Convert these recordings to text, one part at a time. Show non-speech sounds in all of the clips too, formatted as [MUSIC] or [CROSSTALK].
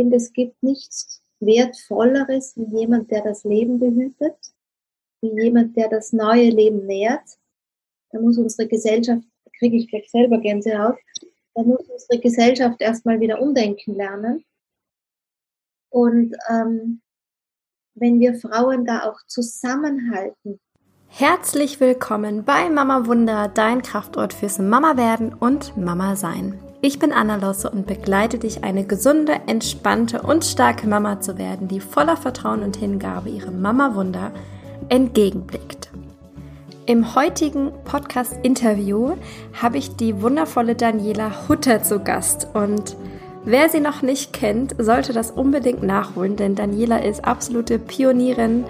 finde, es gibt nichts Wertvolleres wie jemand, der das Leben behütet, wie jemand, der das neue Leben nährt. Da muss unsere Gesellschaft, kriege ich gleich selber Gänsehaut, da muss unsere Gesellschaft erstmal wieder umdenken lernen. Und ähm, wenn wir Frauen da auch zusammenhalten. Herzlich willkommen bei Mama Wunder, dein Kraftort fürs Mama werden und Mama sein. Ich bin Anna Losse und begleite dich, eine gesunde, entspannte und starke Mama zu werden, die voller Vertrauen und Hingabe ihrem Mama-Wunder entgegenblickt. Im heutigen Podcast-Interview habe ich die wundervolle Daniela Hutter zu Gast und Wer sie noch nicht kennt, sollte das unbedingt nachholen, denn Daniela ist absolute Pionierin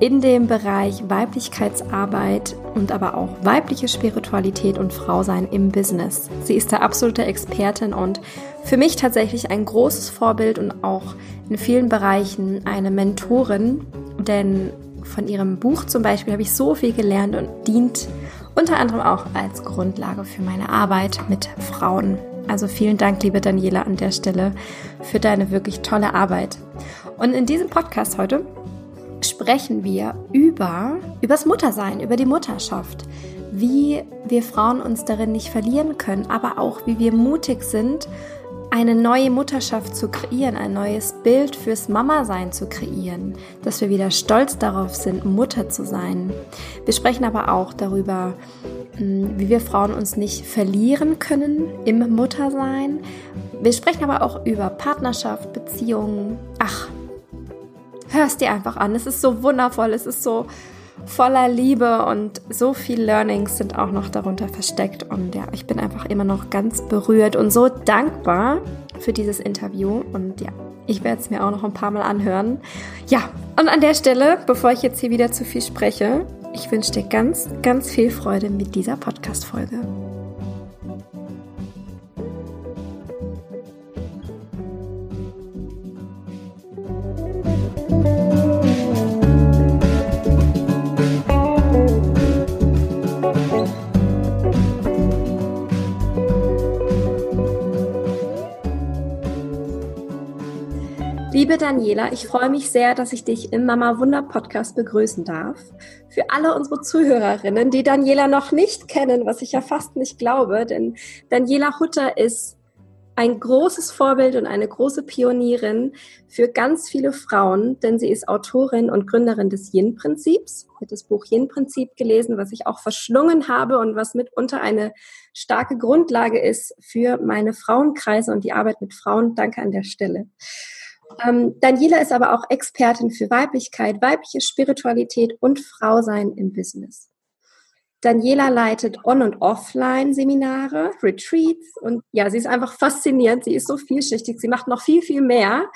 in dem Bereich Weiblichkeitsarbeit und aber auch weibliche Spiritualität und Frausein im Business. Sie ist da absolute Expertin und für mich tatsächlich ein großes Vorbild und auch in vielen Bereichen eine Mentorin, denn von ihrem Buch zum Beispiel habe ich so viel gelernt und dient unter anderem auch als Grundlage für meine Arbeit mit Frauen. Also vielen Dank, liebe Daniela, an der Stelle für deine wirklich tolle Arbeit. Und in diesem Podcast heute sprechen wir über übers Muttersein, über die Mutterschaft, wie wir Frauen uns darin nicht verlieren können, aber auch wie wir mutig sind eine neue Mutterschaft zu kreieren, ein neues Bild fürs Mama-Sein zu kreieren, dass wir wieder stolz darauf sind, Mutter zu sein. Wir sprechen aber auch darüber, hm, wie wir Frauen uns nicht verlieren können im Muttersein. Wir sprechen aber auch über Partnerschaft, Beziehungen. Ach, hörst dir einfach an. Es ist so wundervoll, es ist so voller Liebe und so viel Learnings sind auch noch darunter versteckt. Und ja, ich bin einfach immer noch ganz berührt und so dankbar für dieses Interview. Und ja, ich werde es mir auch noch ein paar Mal anhören. Ja, und an der Stelle, bevor ich jetzt hier wieder zu viel spreche, ich wünsche dir ganz, ganz viel Freude mit dieser Podcast-Folge. Liebe Daniela, ich freue mich sehr, dass ich dich im Mama Wunder Podcast begrüßen darf. Für alle unsere Zuhörerinnen, die Daniela noch nicht kennen, was ich ja fast nicht glaube, denn Daniela Hutter ist ein großes Vorbild und eine große Pionierin für ganz viele Frauen, denn sie ist Autorin und Gründerin des Yin-Prinzips. Ich habe das Buch Yin-Prinzip gelesen, was ich auch verschlungen habe und was mitunter eine starke Grundlage ist für meine Frauenkreise und die Arbeit mit Frauen. Danke an der Stelle. Ähm, Daniela ist aber auch Expertin für Weiblichkeit, weibliche Spiritualität und Frausein im Business. Daniela leitet On- und Offline-Seminare, Retreats und ja, sie ist einfach faszinierend. Sie ist so vielschichtig. Sie macht noch viel, viel mehr.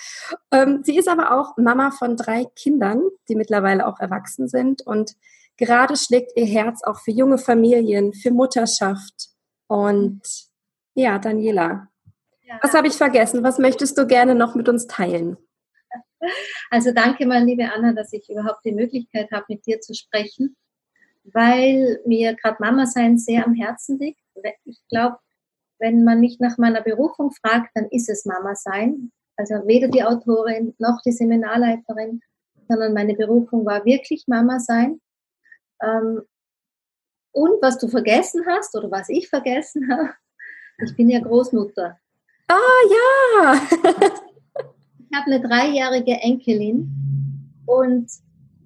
Ähm, sie ist aber auch Mama von drei Kindern, die mittlerweile auch erwachsen sind und gerade schlägt ihr Herz auch für junge Familien, für Mutterschaft. Und ja, Daniela, was habe ich vergessen? Was möchtest du gerne noch mit uns teilen? Also danke mal, liebe Anna, dass ich überhaupt die Möglichkeit habe, mit dir zu sprechen, weil mir gerade Mama sein sehr am Herzen liegt. Ich glaube, wenn man mich nach meiner Berufung fragt, dann ist es Mama sein. Also weder die Autorin noch die Seminarleiterin, sondern meine Berufung war wirklich Mama sein. Ähm, und was du vergessen hast oder was ich vergessen [LAUGHS] habe, ich bin ja Großmutter. Ah ja! ich habe eine dreijährige Enkelin und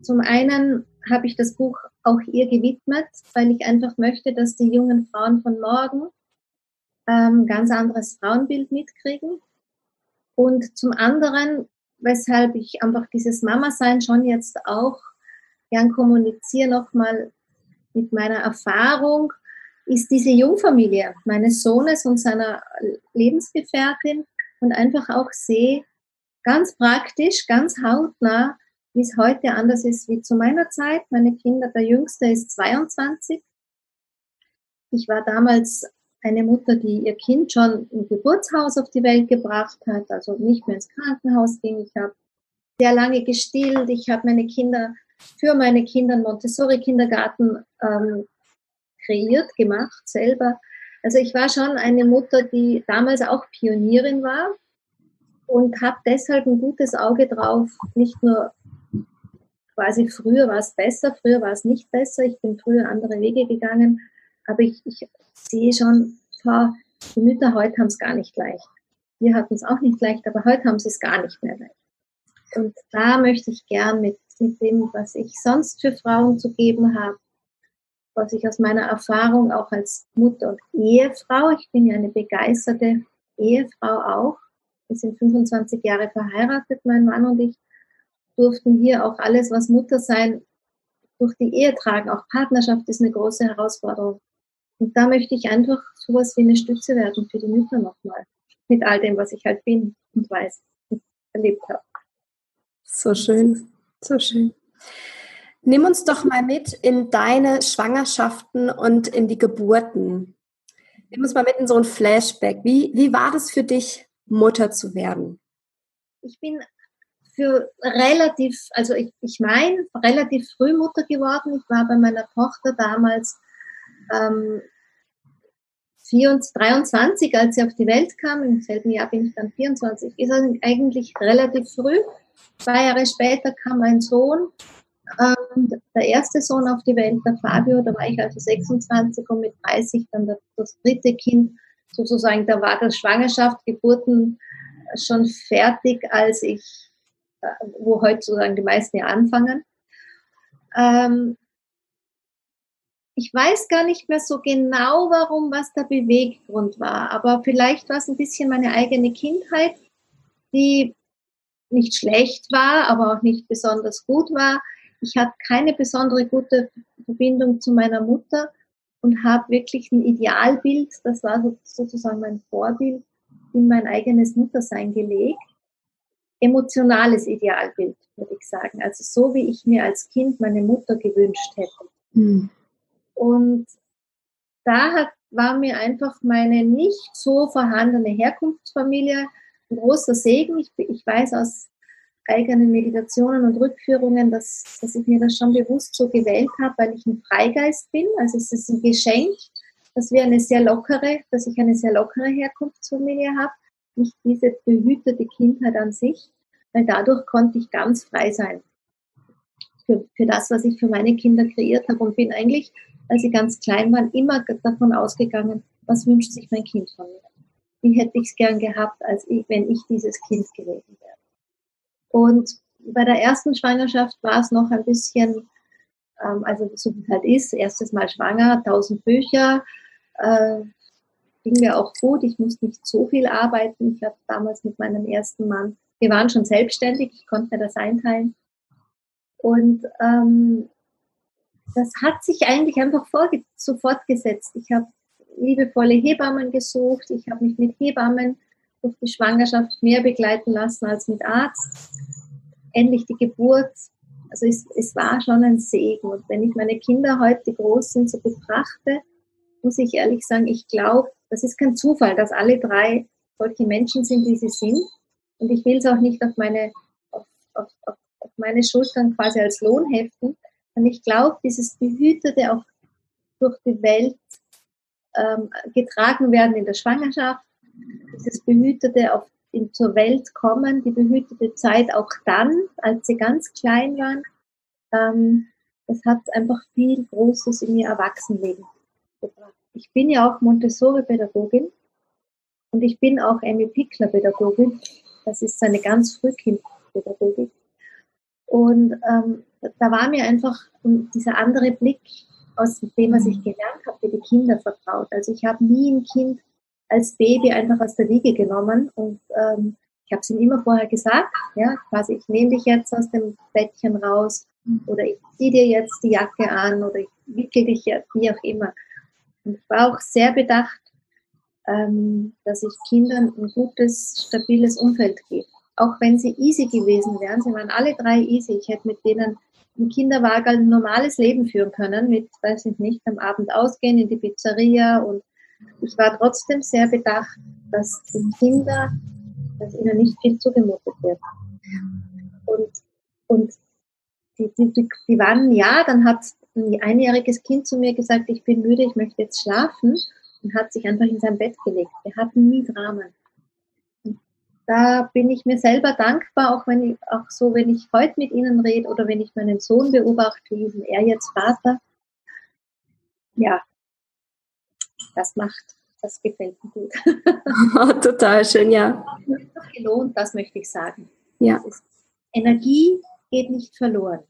zum einen habe ich das Buch auch ihr gewidmet, weil ich einfach möchte, dass die jungen Frauen von morgen ähm, ganz anderes Frauenbild mitkriegen. Und zum anderen, weshalb ich einfach dieses Mama-Sein schon jetzt auch gern kommuniziere, nochmal mit meiner Erfahrung ist diese Jungfamilie meines Sohnes und seiner Lebensgefährtin und einfach auch sehe, ganz praktisch, ganz hautnah, wie es heute anders ist wie zu meiner Zeit. Meine Kinder, der Jüngste ist 22. Ich war damals eine Mutter, die ihr Kind schon im Geburtshaus auf die Welt gebracht hat, also nicht mehr ins Krankenhaus ging. Ich habe sehr lange gestillt. Ich habe meine Kinder für meine Kinder einen Montessori-Kindergarten ähm, kreiert, gemacht, selber. Also ich war schon eine Mutter, die damals auch Pionierin war. und habe deshalb ein gutes Auge drauf, nicht nur quasi früher war es besser, früher war es nicht besser, ich bin früher andere Wege gegangen, aber ich, ich sehe schon, die Mütter heute haben es gar nicht leicht. Wir hatten es auch nicht leicht, aber heute haben sie es gar nicht mehr leicht. Und da möchte ich gern mit, mit dem, was ich sonst für Frauen zu geben habe, was ich aus meiner Erfahrung auch als Mutter und Ehefrau, ich bin ja eine begeisterte Ehefrau auch, wir sind 25 Jahre verheiratet, mein Mann und ich, durften hier auch alles, was Mutter sein, durch die Ehe tragen. Auch Partnerschaft ist eine große Herausforderung. Und da möchte ich einfach sowas wie eine Stütze werden für die Mütter nochmal. Mit all dem, was ich halt bin und weiß und erlebt habe. So schön, so schön. Nimm uns doch mal mit in deine Schwangerschaften und in die Geburten. Nimm uns mal mit in so ein Flashback. Wie, wie war das für dich, Mutter zu werden? Ich bin für relativ, also ich, ich meine, relativ früh Mutter geworden. Ich war bei meiner Tochter damals ähm, 24, 23, als sie auf die Welt kam. Im selben Jahr bin ich dann 24. Ist eigentlich relativ früh. Zwei Jahre später kam mein Sohn, ähm, der erste Sohn auf die Welt, der Fabio. Da war ich also 26 und mit 30 dann das, dritte Kind. Sozusagen, da war das Schwangerschaft, Geburten schon fertig, als ich wo heute sozusagen die meisten ja anfangen. Ähm, ich weiß gar nicht mehr so genau, warum, was der Beweggrund war, aber vielleicht war es ein bisschen meine eigene Kindheit, die nicht schlecht war, aber auch nicht besonders gut war. Ich hatte keine besondere gute Verbindung zu meiner Mutter und habe wirklich ein Idealbild, das war sozusagen mein Vorbild, in mein eigenes Muttersein gelegt emotionales Idealbild, würde ich sagen. Also so, wie ich mir als Kind meine Mutter gewünscht hätte. Mhm. Und da hat, war mir einfach meine nicht so vorhandene Herkunftsfamilie ein großer Segen. Ich, ich weiß aus eigenen Meditationen und Rückführungen, dass, dass ich mir das schon bewusst so gewählt habe, weil ich ein Freigeist bin. Also es ist ein Geschenk, dass wir eine sehr lockere, dass ich eine sehr lockere Herkunftsfamilie habe nicht diese behütete Kindheit an sich, weil dadurch konnte ich ganz frei sein für, für das, was ich für meine Kinder kreiert habe und bin eigentlich, als sie ganz klein waren, immer davon ausgegangen, was wünscht sich mein Kind von mir? Wie hätte ich es gern gehabt, als ich, wenn ich dieses Kind gewesen wäre? Und bei der ersten Schwangerschaft war es noch ein bisschen, ähm, also so wie es halt ist, erstes Mal schwanger, tausend Bücher, äh, ging mir auch gut. Ich musste nicht so viel arbeiten. Ich habe damals mit meinem ersten Mann, wir waren schon selbstständig, ich konnte mir das einteilen. Und ähm, das hat sich eigentlich einfach so fortgesetzt. Ich habe liebevolle Hebammen gesucht. Ich habe mich mit Hebammen durch die Schwangerschaft mehr begleiten lassen als mit Arzt. Endlich die Geburt. Also es, es war schon ein Segen. Und wenn ich meine Kinder heute groß sind, so betrachte, muss ich ehrlich sagen, ich glaube, das ist kein Zufall, dass alle drei solche Menschen sind, wie sie sind. Und ich will es auch nicht auf meine, auf, auf, auf, meine Schultern quasi als Lohn heften. Und ich glaube, dieses Behütete auch durch die Welt ähm, getragen werden in der Schwangerschaft, dieses Behütete auf, in, zur Welt kommen, die behütete Zeit auch dann, als sie ganz klein waren, ähm, das hat einfach viel Großes in ihr Erwachsenenleben gebracht ich bin ja auch Montessori-Pädagogin und ich bin auch Amy Pickler-Pädagogin. Das ist eine ganz Frühkind-Pädagogik. Und ähm, da war mir einfach dieser andere Blick aus dem, was ich gelernt habe, für die Kinder vertraut. Also ich habe nie ein Kind als Baby einfach aus der Wiege genommen und ähm, ich habe es ihm immer vorher gesagt, ja, quasi ich nehme dich jetzt aus dem Bettchen raus oder ich ziehe dir jetzt die Jacke an oder ich wickel dich jetzt, wie auch immer. Und ich war auch sehr bedacht, ähm, dass ich Kindern ein gutes, stabiles Umfeld gebe. Auch wenn sie easy gewesen wären, sie waren alle drei easy. Ich hätte mit denen im Kinderwagen ein normales Leben führen können, mit, weiß ich nicht, am Abend ausgehen in die Pizzeria und ich war trotzdem sehr bedacht, dass die Kinder, dass ihnen nicht viel zugemutet wird. Und, und die, die, die waren, ja, dann hat ein einjähriges Kind zu mir gesagt, ich bin müde, ich möchte jetzt schlafen und hat sich einfach in sein Bett gelegt. Wir hatten nie Dramen. da bin ich mir selber dankbar, auch wenn ich, auch so, wenn ich heute mit Ihnen rede oder wenn ich meinen Sohn beobachte, wie ist er jetzt Vater? Ja, das macht, das gefällt mir gut. [LAUGHS] Total schön, ja. Das gelohnt, das möchte ich sagen. Ja. Energie geht nicht verloren.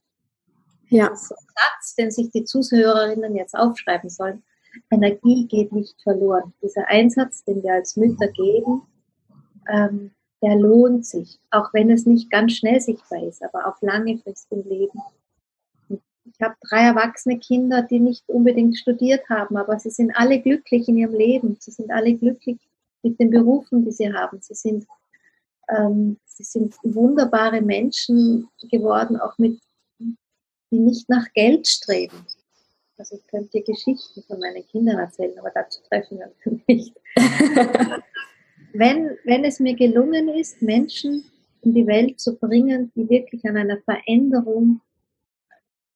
Ja. Das ist ein Satz, den sich die Zuhörerinnen jetzt aufschreiben sollen. Energie geht nicht verloren. Dieser Einsatz, den wir als Mütter geben, ähm, der lohnt sich, auch wenn es nicht ganz schnell sichtbar ist, aber auf lange Frist im Leben. Ich habe drei erwachsene Kinder, die nicht unbedingt studiert haben, aber sie sind alle glücklich in ihrem Leben. Sie sind alle glücklich mit den Berufen, die sie haben. Sie sind, ähm, sie sind wunderbare Menschen geworden, auch mit, die nicht nach Geld streben. Also ich könnte dir Geschichten von meinen Kindern erzählen, aber dazu treffen wir uns [LAUGHS] nicht. wenn, wenn es mir gelungen ist, Menschen in die Welt zu bringen, die wirklich an einer Veränderung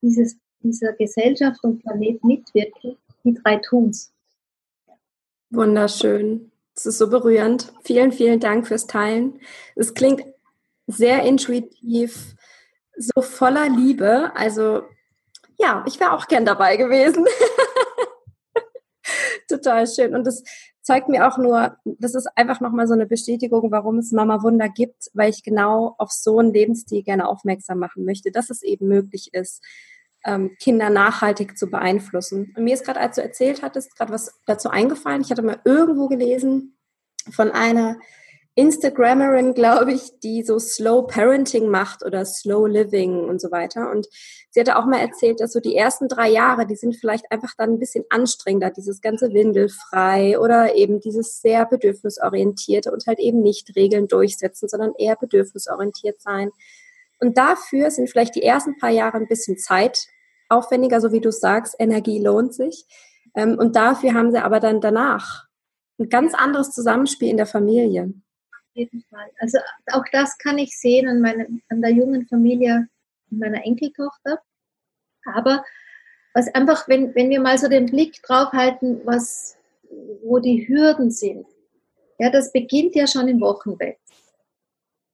dieses, dieser Gesellschaft und Planet mitwirken, die drei tun's. Wunderschön. Es ist so berührend. Vielen, vielen Dank fürs Teilen. Es klingt sehr intuitiv, so voller Liebe. Also ja, ich wäre auch gern dabei gewesen. [LAUGHS] Total schön. Und das zeigt mir auch nur, das ist einfach nochmal so eine Bestätigung, warum es Mama Wunder gibt, weil ich genau auf so einen Lebensstil gerne aufmerksam machen möchte, dass es eben möglich ist, ähm, Kinder nachhaltig zu beeinflussen. Und mir ist gerade, als du erzählt hattest, gerade was dazu eingefallen. Ich hatte mal irgendwo gelesen von einer Instagrammerin, glaube ich, die so Slow Parenting macht oder Slow Living und so weiter. Und sie hatte auch mal erzählt, dass so die ersten drei Jahre, die sind vielleicht einfach dann ein bisschen anstrengender, dieses ganze Windelfrei oder eben dieses sehr bedürfnisorientierte und halt eben nicht Regeln durchsetzen, sondern eher bedürfnisorientiert sein. Und dafür sind vielleicht die ersten paar Jahre ein bisschen Zeit aufwendiger, so wie du sagst, Energie lohnt sich. Ähm, und dafür haben sie aber dann danach ein ganz anderes Zusammenspiel in der Familie jeden Fall. Also auch das kann ich sehen an, meine, an der jungen Familie meiner Enkeltochter. Aber was einfach, wenn, wenn wir mal so den Blick drauf halten, was, wo die Hürden sind, ja, das beginnt ja schon im Wochenbett.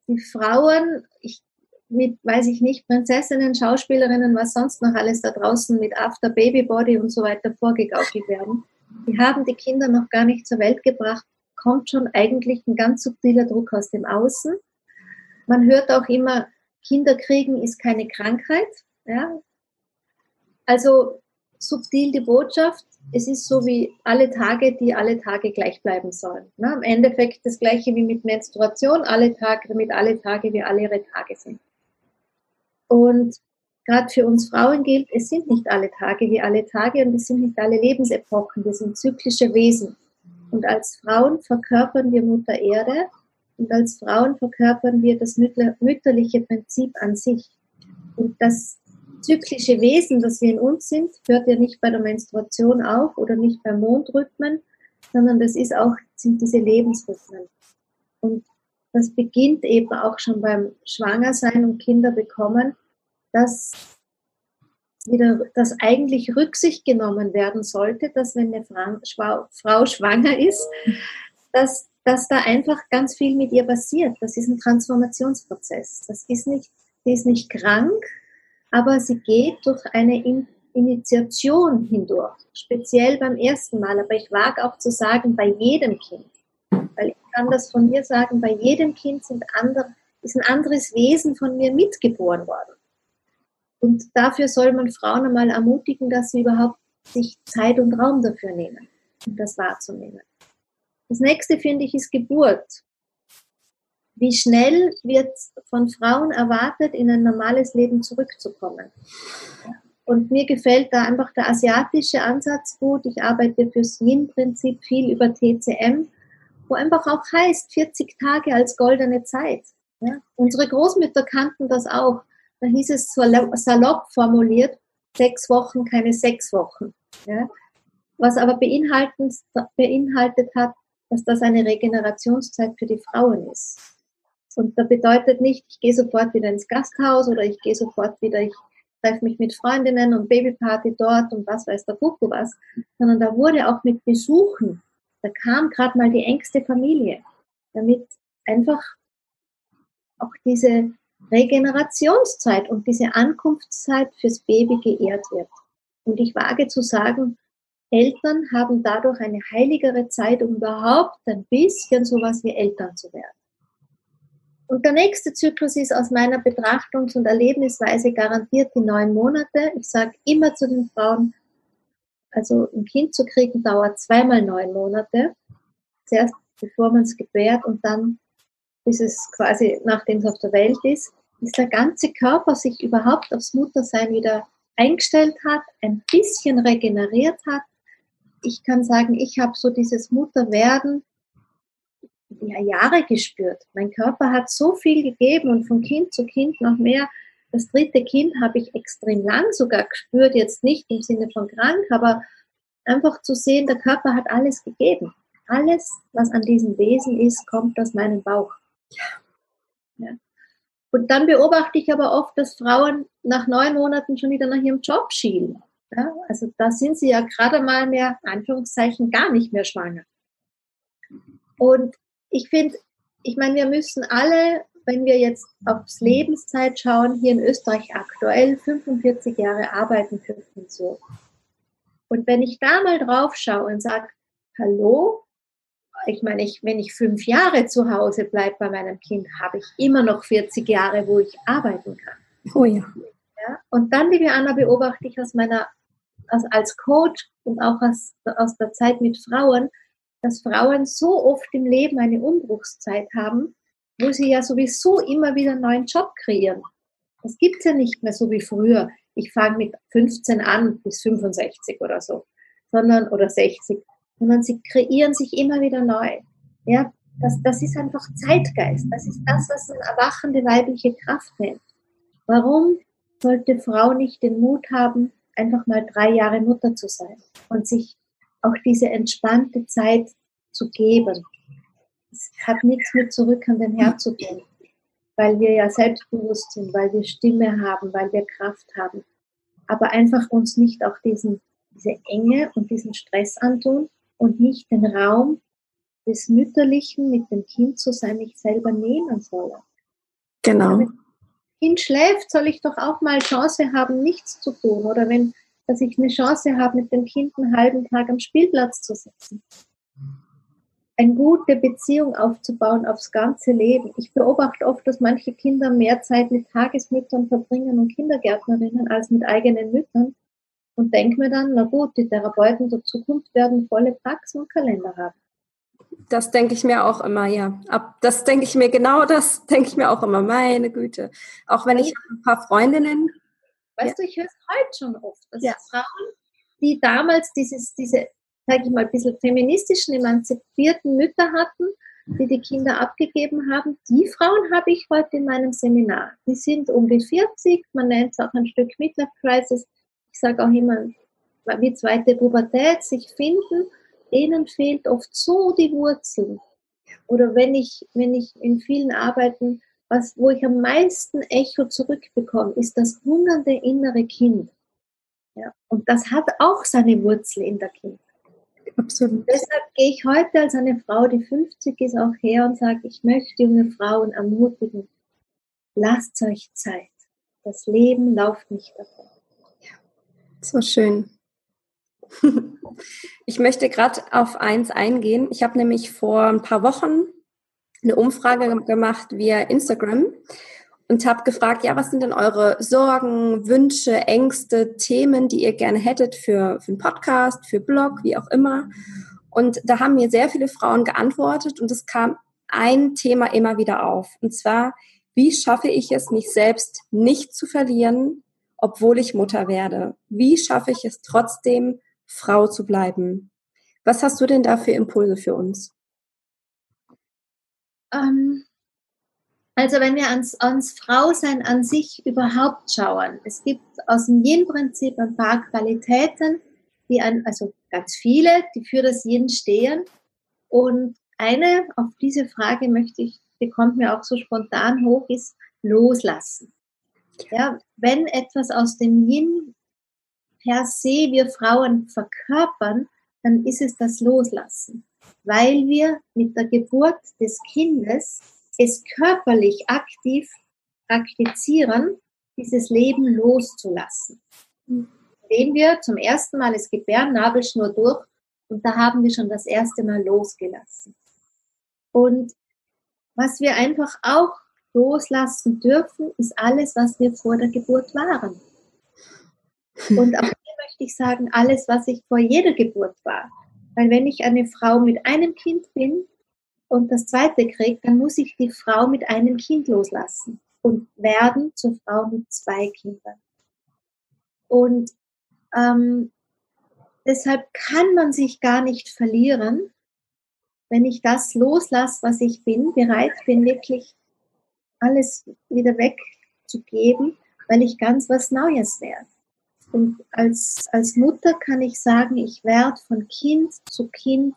Die Frauen, ich, mit, weiß ich nicht, Prinzessinnen, Schauspielerinnen, was sonst noch alles da draußen mit After Baby Body und so weiter vorgegaukelt werden, die haben die Kinder noch gar nicht zur Welt gebracht kommt schon eigentlich ein ganz subtiler Druck aus dem Außen. Man hört auch immer, Kinder kriegen ist keine Krankheit. Ja? Also subtil die Botschaft, es ist so wie alle Tage, die alle Tage gleich bleiben sollen. Ne? Im Endeffekt das gleiche wie mit Menstruation, alle Tage, damit alle Tage wie alle ihre Tage sind. Und gerade für uns Frauen gilt, es sind nicht alle Tage wie alle Tage und es sind nicht alle Lebensepochen, wir sind zyklische Wesen. Und als Frauen verkörpern wir Mutter Erde und als Frauen verkörpern wir das mütterliche Prinzip an sich. Und das zyklische Wesen, das wir in uns sind, hört ja nicht bei der Menstruation auf oder nicht beim Mondrhythmen, sondern das ist auch, sind diese Lebensrhythmen. Und das beginnt eben auch schon beim Schwangersein und Kinder bekommen, dass wieder, dass eigentlich Rücksicht genommen werden sollte, dass wenn eine Frau, Frau schwanger ist, dass, dass da einfach ganz viel mit ihr passiert. Das ist ein Transformationsprozess. Das ist nicht, sie ist nicht krank, aber sie geht durch eine In Initiation hindurch, speziell beim ersten Mal. Aber ich wage auch zu sagen, bei jedem Kind. Weil ich kann das von mir sagen, bei jedem Kind sind andere, ist ein anderes Wesen von mir mitgeboren worden. Und dafür soll man Frauen einmal ermutigen, dass sie überhaupt sich Zeit und Raum dafür nehmen, um das wahrzunehmen. Das nächste finde ich ist Geburt. Wie schnell wird von Frauen erwartet, in ein normales Leben zurückzukommen? Und mir gefällt da einfach der asiatische Ansatz gut. Ich arbeite fürs Yin-Prinzip viel über TCM, wo einfach auch heißt, 40 Tage als goldene Zeit. Ja? Unsere Großmütter kannten das auch da hieß es salopp formuliert, sechs Wochen, keine sechs Wochen. Ja? Was aber beinhaltet hat, dass das eine Regenerationszeit für die Frauen ist. Und da bedeutet nicht, ich gehe sofort wieder ins Gasthaus oder ich gehe sofort wieder, ich treffe mich mit Freundinnen und Babyparty dort und was weiß der Kuckuck was, sondern da wurde auch mit Besuchen, da kam gerade mal die engste Familie, damit einfach auch diese Regenerationszeit und diese Ankunftszeit fürs Baby geehrt wird. Und ich wage zu sagen, Eltern haben dadurch eine heiligere Zeit, um überhaupt ein bisschen sowas wie Eltern zu werden. Und der nächste Zyklus ist aus meiner Betrachtungs- und Erlebnisweise garantiert die neun Monate. Ich sage immer zu den Frauen, also ein Kind zu kriegen dauert zweimal neun Monate. Zuerst bevor man es gebärt und dann bis es quasi, nachdem es auf der Welt ist, bis der ganze Körper sich überhaupt aufs Muttersein wieder eingestellt hat, ein bisschen regeneriert hat. Ich kann sagen, ich habe so dieses Mutterwerden ja, Jahre gespürt. Mein Körper hat so viel gegeben und von Kind zu Kind noch mehr. Das dritte Kind habe ich extrem lang sogar gespürt, jetzt nicht im Sinne von krank, aber einfach zu sehen, der Körper hat alles gegeben. Alles, was an diesem Wesen ist, kommt aus meinem Bauch. Ja. Und dann beobachte ich aber oft, dass Frauen nach neun Monaten schon wieder nach ihrem Job schielen. Ja, also da sind sie ja gerade mal mehr, Anführungszeichen, gar nicht mehr schwanger. Und ich finde, ich meine, wir müssen alle, wenn wir jetzt aufs Lebenszeit schauen, hier in Österreich aktuell 45 Jahre arbeiten für Pension. Und wenn ich da mal drauf schaue und sage, hallo, ich meine, ich, wenn ich fünf Jahre zu Hause bleibe bei meinem Kind, habe ich immer noch 40 Jahre, wo ich arbeiten kann. Oh ja. ja und dann, liebe Anna, beobachte ich aus meiner, als, als Coach und auch aus, aus der Zeit mit Frauen, dass Frauen so oft im Leben eine Umbruchszeit haben, wo sie ja sowieso immer wieder einen neuen Job kreieren. Das gibt es ja nicht mehr so wie früher. Ich fange mit 15 an bis 65 oder so, sondern oder 60, sondern sie kreieren sich immer wieder neu. Ja, das, das ist einfach Zeitgeist. Das ist das, was eine erwachende weibliche Kraft nennt. Warum sollte Frau nicht den Mut haben, einfach mal drei Jahre Mutter zu sein und sich auch diese entspannte Zeit zu geben? Es hat nichts mit zurück an den Herz zu tun, weil wir ja selbstbewusst sind, weil wir Stimme haben, weil wir Kraft haben. Aber einfach uns nicht auch diesen, diese Enge und diesen Stress antun, und nicht den Raum des Mütterlichen mit dem Kind zu sein, ich selber nehmen soll. Genau. Wenn das Kind schläft, soll ich doch auch mal Chance haben, nichts zu tun. Oder wenn, dass ich eine Chance habe, mit dem Kind einen halben Tag am Spielplatz zu sitzen. Eine gute Beziehung aufzubauen aufs ganze Leben. Ich beobachte oft, dass manche Kinder mehr Zeit mit Tagesmüttern verbringen und Kindergärtnerinnen als mit eigenen Müttern und denke mir dann, na gut, die Therapeuten der Zukunft werden volle Praxen und Kalender haben. Das denke ich mir auch immer, ja. Ab, das denke ich mir genau, das [LAUGHS] denke ich mir auch immer, meine Güte. Auch wenn ich ein paar Freundinnen. Weißt ja. du, ich höre es heute schon oft, dass ja. Frauen, die damals dieses, diese, sage ich mal, ein bisschen feministischen, emanzipierten Mütter hatten, die die Kinder abgegeben haben, die Frauen habe ich heute in meinem Seminar. Die sind um die 40, man nennt es auch ein Stück Midlife Crisis, ich sage auch immer, wie zweite Pubertät sich finden, denen fehlt oft so die Wurzeln. Oder wenn ich, wenn ich in vielen Arbeiten, was, wo ich am meisten Echo zurückbekomme, ist das hungernde innere Kind. Ja, und das hat auch seine Wurzel in der Kind. Absolut. Und deshalb gehe ich heute als eine Frau, die 50 ist, auch her und sage, ich möchte junge Frauen ermutigen, lasst euch Zeit. Das Leben läuft nicht davon. So schön. [LAUGHS] Ich möchte gerade auf eins eingehen. Ich habe nämlich vor ein paar Wochen eine Umfrage gemacht via Instagram und habe gefragt, ja, was sind denn eure Sorgen, Wünsche, Ängste, Themen, die ihr gerne hättet für, für einen Podcast, für Blog, wie auch immer. Und da haben mir sehr viele Frauen geantwortet und es kam ein Thema immer wieder auf. Und zwar, wie schaffe ich es, mich selbst nicht zu verlieren, obwohl ich Mutter werde? Wie schaffe ich es trotzdem, Frau zu bleiben? Was hast du denn da für Impulse für uns? Ähm, also wenn wir ans, ans Frausein an sich überhaupt schauen, es gibt aus dem Yin-Prinzip ein paar Qualitäten, die an, also ganz viele, die für das Yin stehen. Und eine, auf diese Frage möchte ich, die kommt mir auch so spontan hoch, ist loslassen. Ja, wenn etwas aus dem Yin per se wir Frauen verkörpern, dann ist es das Loslassen, weil wir mit der Geburt des Kindes es körperlich aktiv praktizieren, dieses Leben loszulassen. Indem wir zum ersten Mal es gebären, Nabelschnur durch und da haben wir schon das erste Mal losgelassen. Und was wir einfach auch loslassen dürfen, ist alles, was wir vor der Geburt waren. Und auch hier möchte ich sagen, alles, was ich vor jeder Geburt war. Weil wenn ich eine Frau mit einem Kind bin und das zweite kriege, dann muss ich die Frau mit einem Kind loslassen und werden zur Frau mit zwei Kindern. Und ähm, deshalb kann man sich gar nicht verlieren, wenn ich das loslasse, was ich bin, bereit bin, wirklich alles wieder wegzugeben, weil ich ganz was Neues werde. Und als, als Mutter kann ich sagen, ich werde von Kind zu Kind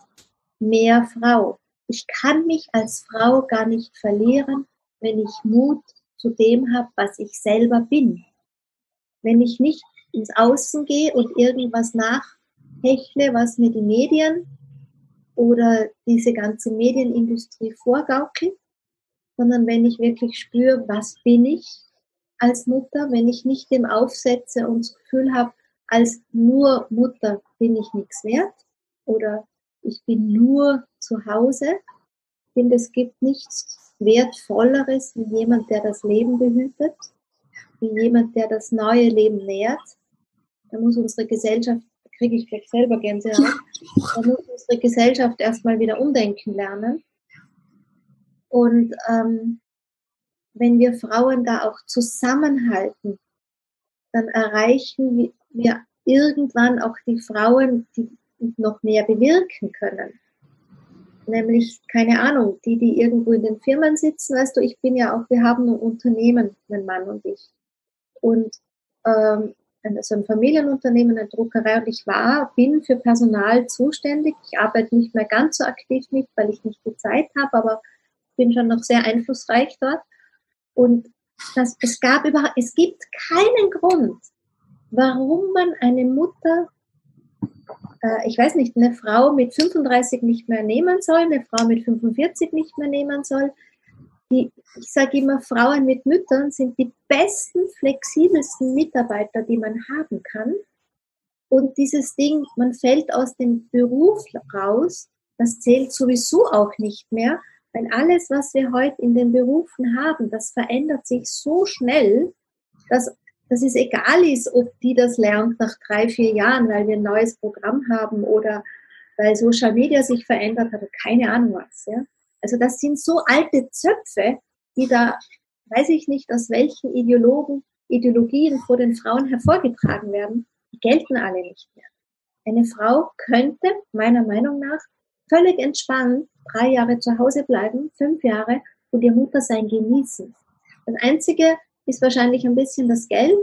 mehr Frau. Ich kann mich als Frau gar nicht verlieren, wenn ich Mut zu dem habe, was ich selber bin. Wenn ich nicht ins Außen gehe und irgendwas nachhechle, was mir die Medien oder diese ganze Medienindustrie vorgaukelt, sondern wenn ich wirklich spüre, was bin ich als Mutter, wenn ich nicht dem aufsetze und das Gefühl habe, als nur Mutter bin ich nichts wert oder ich bin nur zu Hause. Ich finde, es gibt nichts Wertvolleres wie jemand, der das Leben behütet, wie jemand, der das neue Leben nährt. Da muss unsere Gesellschaft, da kriege ich gleich selber Gänsehaut, da muss unsere Gesellschaft erstmal wieder umdenken lernen und ähm, wenn wir Frauen da auch zusammenhalten, dann erreichen wir irgendwann auch die Frauen, die noch mehr bewirken können. Nämlich, keine Ahnung, die, die irgendwo in den Firmen sitzen, weißt du, ich bin ja auch, wir haben ein Unternehmen, mein Mann und ich. Und ähm, also ein Familienunternehmen, eine Druckerei und ich war, bin für Personal zuständig. Ich arbeite nicht mehr ganz so aktiv mit, weil ich nicht die Zeit habe, aber bin schon noch sehr einflussreich dort. Und das, es, gab über, es gibt keinen Grund, warum man eine Mutter, äh, ich weiß nicht, eine Frau mit 35 nicht mehr nehmen soll, eine Frau mit 45 nicht mehr nehmen soll. Die, ich sage immer, Frauen mit Müttern sind die besten, flexibelsten Mitarbeiter, die man haben kann. Und dieses Ding, man fällt aus dem Beruf raus, das zählt sowieso auch nicht mehr, weil alles, was wir heute in den Berufen haben, das verändert sich so schnell, dass, dass es egal ist, ob die das lernt nach drei, vier Jahren, weil wir ein neues Programm haben oder weil Social Media sich verändert hat, keine Ahnung was. Ja? Also das sind so alte Zöpfe, die da, weiß ich nicht, aus welchen Ideologen, Ideologien vor den Frauen hervorgetragen werden, die gelten alle nicht mehr. Eine Frau könnte meiner Meinung nach völlig entspannt drei Jahre zu Hause bleiben, fünf Jahre und ihr Muttersein genießen. Das Einzige ist wahrscheinlich ein bisschen das Geld,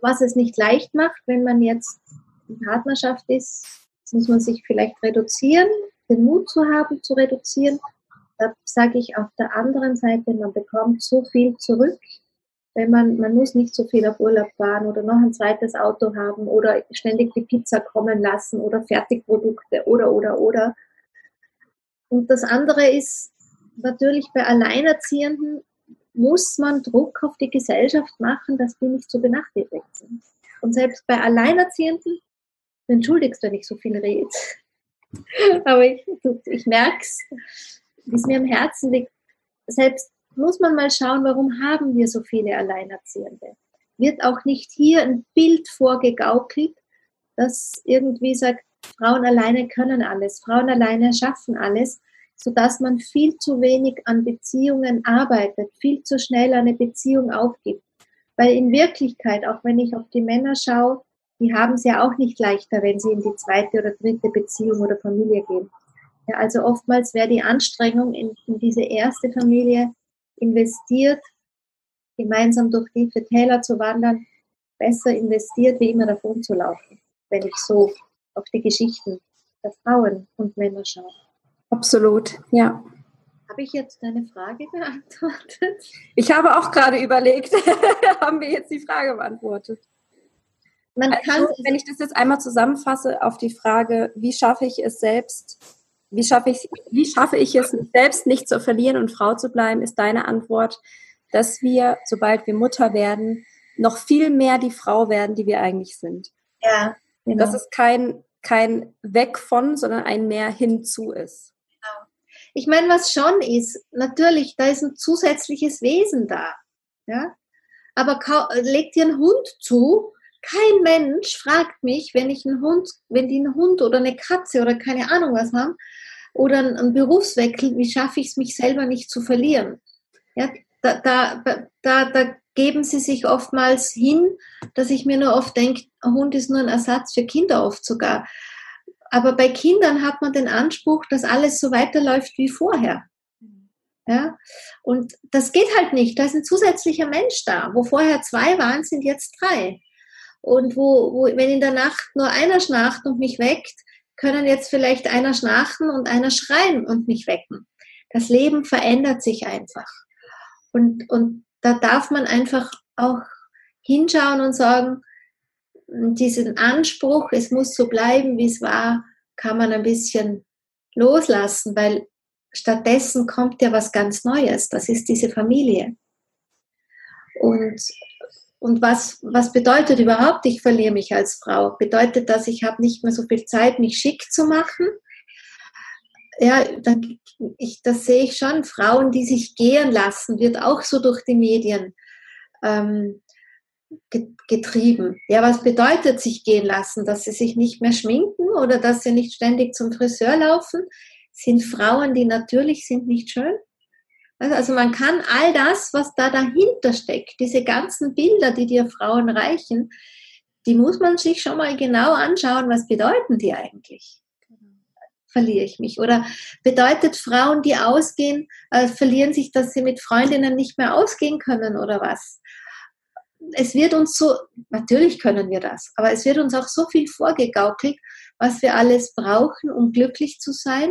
was es nicht leicht macht, wenn man jetzt in Partnerschaft ist, muss man sich vielleicht reduzieren, den Mut zu haben, zu reduzieren. Da sage ich auf der anderen Seite, man bekommt so viel zurück, wenn man, man muss nicht so viel auf Urlaub fahren oder noch ein zweites Auto haben oder ständig die Pizza kommen lassen oder Fertigprodukte oder, oder, oder. Und das andere ist natürlich bei Alleinerziehenden muss man Druck auf die Gesellschaft machen, dass die nicht so benachteiligt sind. Und selbst bei Alleinerziehenden, du entschuldigst, wenn ich so viel rede, [LAUGHS] aber ich, ich merke es, wie es mir am Herzen liegt, selbst muss man mal schauen, warum haben wir so viele Alleinerziehende? Wird auch nicht hier ein Bild vorgegaukelt, das irgendwie sagt, Frauen alleine können alles, Frauen alleine schaffen alles, sodass man viel zu wenig an Beziehungen arbeitet, viel zu schnell eine Beziehung aufgibt. Weil in Wirklichkeit, auch wenn ich auf die Männer schaue, die haben es ja auch nicht leichter, wenn sie in die zweite oder dritte Beziehung oder Familie gehen. Ja, also oftmals wäre die Anstrengung in, in diese erste Familie investiert, gemeinsam durch tiefe Täler zu wandern, besser investiert, wie immer davon zu laufen, wenn ich so auf die Geschichten der Frauen und Männer schaue. Absolut, ja. Habe ich jetzt deine Frage beantwortet? Ich habe auch gerade überlegt, [LAUGHS] haben wir jetzt die Frage beantwortet? Man also, kann, wenn ich das jetzt einmal zusammenfasse auf die Frage, wie schaffe ich es selbst, wie schaffe ich, wie schaffe ich es, selbst nicht zu verlieren und Frau zu bleiben, ist deine Antwort, dass wir, sobald wir Mutter werden, noch viel mehr die Frau werden, die wir eigentlich sind. Ja, genau. Dass es kein, kein Weg von, sondern ein mehr hinzu ist. Genau. Ich meine, was schon ist, natürlich, da ist ein zusätzliches Wesen da. Ja? Aber legt dir einen Hund zu, kein Mensch fragt mich, wenn ich einen Hund, wenn die einen Hund oder eine Katze oder keine Ahnung was haben, oder einen Berufswechsel, wie schaffe ich es, mich selber nicht zu verlieren? Ja, da, da, da, da geben sie sich oftmals hin, dass ich mir nur oft denke, Hund ist nur ein Ersatz für Kinder oft sogar. Aber bei Kindern hat man den Anspruch, dass alles so weiterläuft wie vorher. Ja? Und das geht halt nicht. Da ist ein zusätzlicher Mensch da. Wo vorher zwei waren, sind jetzt drei. Und wo, wo, wenn in der Nacht nur einer schnarcht und mich weckt, können jetzt vielleicht einer schnarchen und einer schreien und mich wecken. Das Leben verändert sich einfach. Und, und da darf man einfach auch hinschauen und sagen, diesen Anspruch, es muss so bleiben, wie es war, kann man ein bisschen loslassen, weil stattdessen kommt ja was ganz Neues. Das ist diese Familie. Und, und was, was bedeutet überhaupt, ich verliere mich als Frau? Bedeutet das, ich habe nicht mehr so viel Zeit, mich schick zu machen? Ja, dann, ich, das sehe ich schon. Frauen, die sich gehen lassen, wird auch so durch die Medien ähm, getrieben. Ja, was bedeutet sich gehen lassen? Dass sie sich nicht mehr schminken oder dass sie nicht ständig zum Friseur laufen? Sind Frauen, die natürlich sind, nicht schön? Also man kann all das, was da dahinter steckt, diese ganzen Bilder, die dir Frauen reichen, die muss man sich schon mal genau anschauen, was bedeuten die eigentlich? Verliere ich mich? Oder bedeutet Frauen, die ausgehen, äh, verlieren sich, dass sie mit Freundinnen nicht mehr ausgehen können oder was? Es wird uns so, natürlich können wir das, aber es wird uns auch so viel vorgegaukelt, was wir alles brauchen, um glücklich zu sein,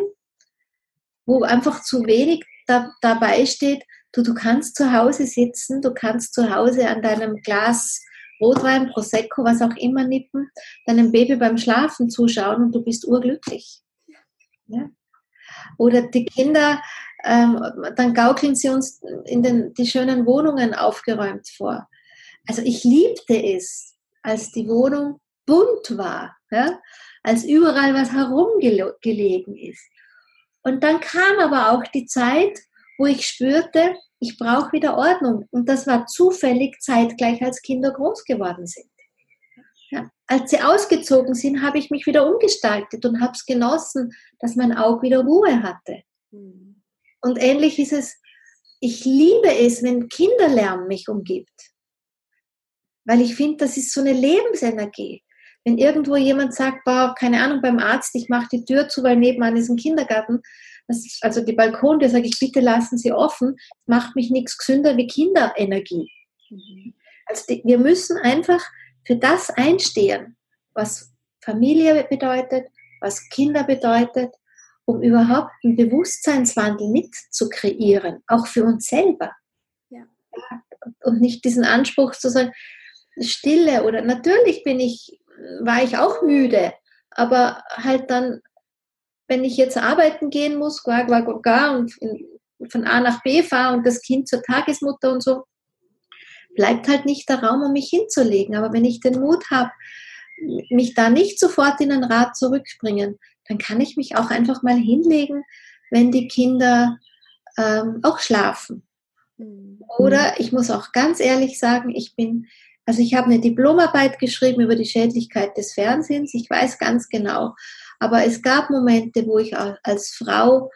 wo einfach zu wenig da, dabei steht, du, du kannst zu Hause sitzen, du kannst zu Hause an deinem Glas Rotwein, Prosecco, was auch immer nippen, deinem Baby beim Schlafen zuschauen und du bist urglücklich. Ja? Oder die Kinder, ähm, dann gaukeln sie uns in den, die schönen Wohnungen aufgeräumt vor. Also ich liebte es, als die Wohnung bunt war, ja? als überall was herumgelegen ist. Und dann kam aber auch die Zeit, wo ich spürte, ich brauche wieder Ordnung. Und das war zufällig zeitgleich, als Kinder groß geworden sind. Als sie ausgezogen sind, habe ich mich wieder umgestaltet und habe es genossen, dass mein Auge wieder Ruhe hatte. Mhm. Und ähnlich ist es, ich liebe es, wenn Kinderlärm mich umgibt. Weil ich finde, das ist so eine Lebensenergie. Wenn irgendwo jemand sagt, boah, keine Ahnung, beim Arzt, ich mache die Tür zu, weil nebenan ist ein Kindergarten, das, also die Balkon, da sage ich, bitte lassen Sie offen, macht mich nichts gesünder wie Kinderenergie. Mhm. Also die, wir müssen einfach für das einstehen, was Familie bedeutet, was Kinder bedeutet, um überhaupt einen Bewusstseinswandel mit zu kreieren, auch für uns selber. Ja. Und nicht diesen Anspruch zu sagen, Stille oder natürlich bin ich war ich auch müde, aber halt dann, wenn ich jetzt arbeiten gehen muss, gar, gar, gar, und von A nach B fahre und das Kind zur Tagesmutter und so, bleibt halt nicht der Raum, um mich hinzulegen. Aber wenn ich den Mut habe, mich da nicht sofort in ein Rad zurückbringen, dann kann ich mich auch einfach mal hinlegen, wenn die Kinder ähm, auch schlafen. Mhm. Oder ich muss auch ganz ehrlich sagen, ich bin also ich habe eine Diplomarbeit geschrieben über die Schädlichkeit des Fernsehens. Ich weiß ganz genau. Aber es gab Momente, wo ich als Frau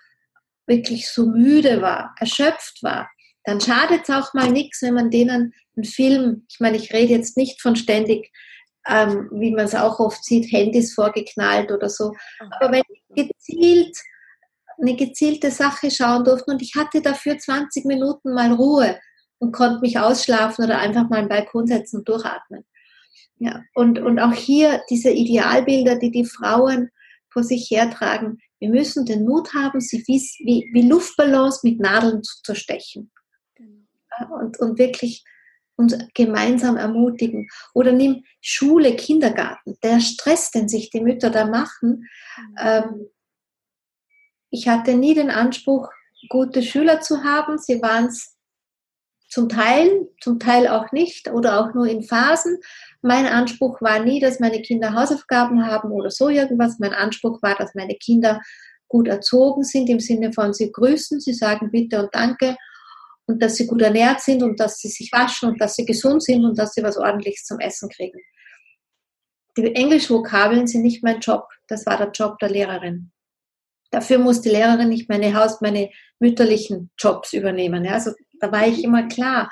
wirklich so müde war, erschöpft war. Dann schadet es auch mal nichts, wenn man denen einen Film, ich meine, ich rede jetzt nicht von ständig, ähm, wie man es auch oft sieht, Handys vorgeknallt oder so. Aber wenn ich gezielt eine gezielte Sache schauen durfte und ich hatte dafür 20 Minuten mal Ruhe, und konnte mich ausschlafen oder einfach mal im Balkon setzen und durchatmen. Ja, und, und auch hier diese Idealbilder, die die Frauen vor sich hertragen. Wir müssen den Mut haben, sie wie, wie, wie Luftballons mit Nadeln zu zerstechen. Und, und wirklich uns gemeinsam ermutigen. Oder nimm Schule, Kindergarten. Der Stress, den sich die Mütter da machen, ähm, ich hatte nie den Anspruch, gute Schüler zu haben. Sie waren es zum Teil, zum Teil auch nicht oder auch nur in Phasen. Mein Anspruch war nie, dass meine Kinder Hausaufgaben haben oder so irgendwas. Mein Anspruch war, dass meine Kinder gut erzogen sind, im Sinne von sie grüßen, sie sagen bitte und danke und dass sie gut ernährt sind und dass sie sich waschen und dass sie gesund sind und dass sie was ordentliches zum Essen kriegen. Die Englischvokabeln sind nicht mein Job, das war der Job der Lehrerin. Dafür muss die Lehrerin nicht meine Haus-, meine mütterlichen Jobs übernehmen. Ja, also da war ich immer klar.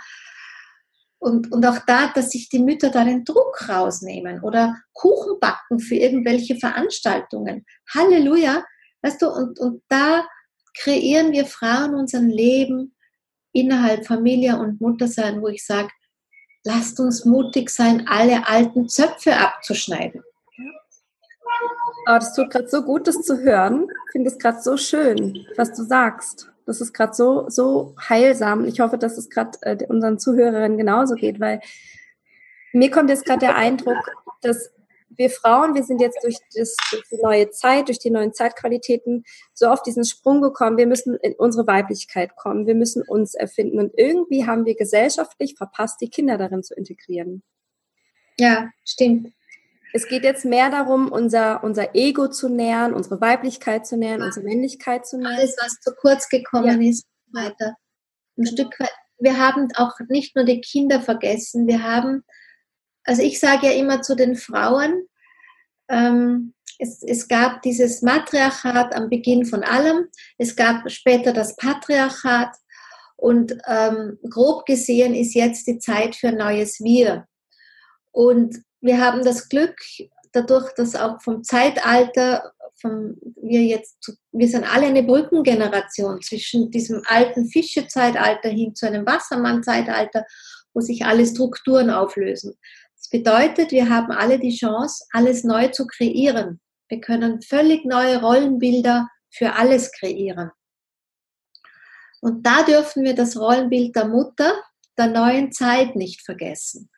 Und, und auch da, dass sich die Mütter da den Druck rausnehmen oder Kuchen backen für irgendwelche Veranstaltungen. Halleluja, Weißt du, und, und da kreieren wir Frauen unser Leben innerhalb Familie und Muttersein, wo ich sage, lasst uns mutig sein, alle alten Zöpfe abzuschneiden. Oh, das tut gerade so gut, das zu hören. Ich finde es gerade so schön, was du sagst. Das ist gerade so, so heilsam. Ich hoffe, dass es gerade äh, unseren Zuhörerinnen genauso geht, weil mir kommt jetzt gerade der Eindruck, dass wir Frauen, wir sind jetzt durch, das, durch die neue Zeit, durch die neuen Zeitqualitäten so auf diesen Sprung gekommen. Wir müssen in unsere Weiblichkeit kommen. Wir müssen uns erfinden. Und irgendwie haben wir gesellschaftlich verpasst, die Kinder darin zu integrieren. Ja, stimmt. Es geht jetzt mehr darum, unser, unser Ego zu nähern, unsere Weiblichkeit zu nähern, unsere Männlichkeit zu nähern. Alles, was zu kurz gekommen ja. ist, weiter. Ein. Stück weit. Wir haben auch nicht nur die Kinder vergessen, wir haben also ich sage ja immer zu den Frauen, ähm, es, es, gab dieses Matriarchat am Beginn von allem, es gab später das Patriarchat und ähm, grob gesehen ist jetzt die Zeit für ein neues Wir. Und wir haben das Glück, dadurch, dass auch vom Zeitalter, vom, wir jetzt, wir sind alle eine Brückengeneration zwischen diesem alten Fischezeitalter hin zu einem Wassermann-Zeitalter, wo sich alle Strukturen auflösen. Das bedeutet, wir haben alle die Chance, alles neu zu kreieren. Wir können völlig neue Rollenbilder für alles kreieren. Und da dürfen wir das Rollenbild der Mutter der neuen Zeit nicht vergessen.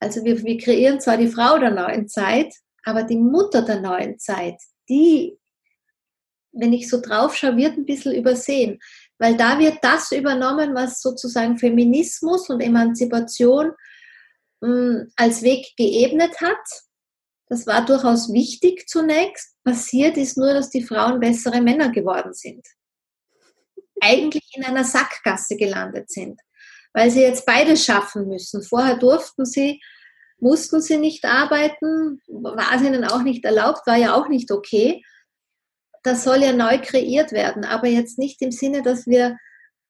Also wir, wir kreieren zwar die Frau der neuen Zeit, aber die Mutter der neuen Zeit, die, wenn ich so drauf schaue, wird ein bisschen übersehen. Weil da wird das übernommen, was sozusagen Feminismus und Emanzipation hm, als Weg geebnet hat. Das war durchaus wichtig zunächst. Passiert ist nur, dass die Frauen bessere Männer geworden sind. Eigentlich in einer Sackgasse gelandet sind, weil sie jetzt beides schaffen müssen. Vorher durften sie, mussten sie nicht arbeiten, war es ihnen auch nicht erlaubt, war ja auch nicht okay. Das soll ja neu kreiert werden, aber jetzt nicht im Sinne, dass wir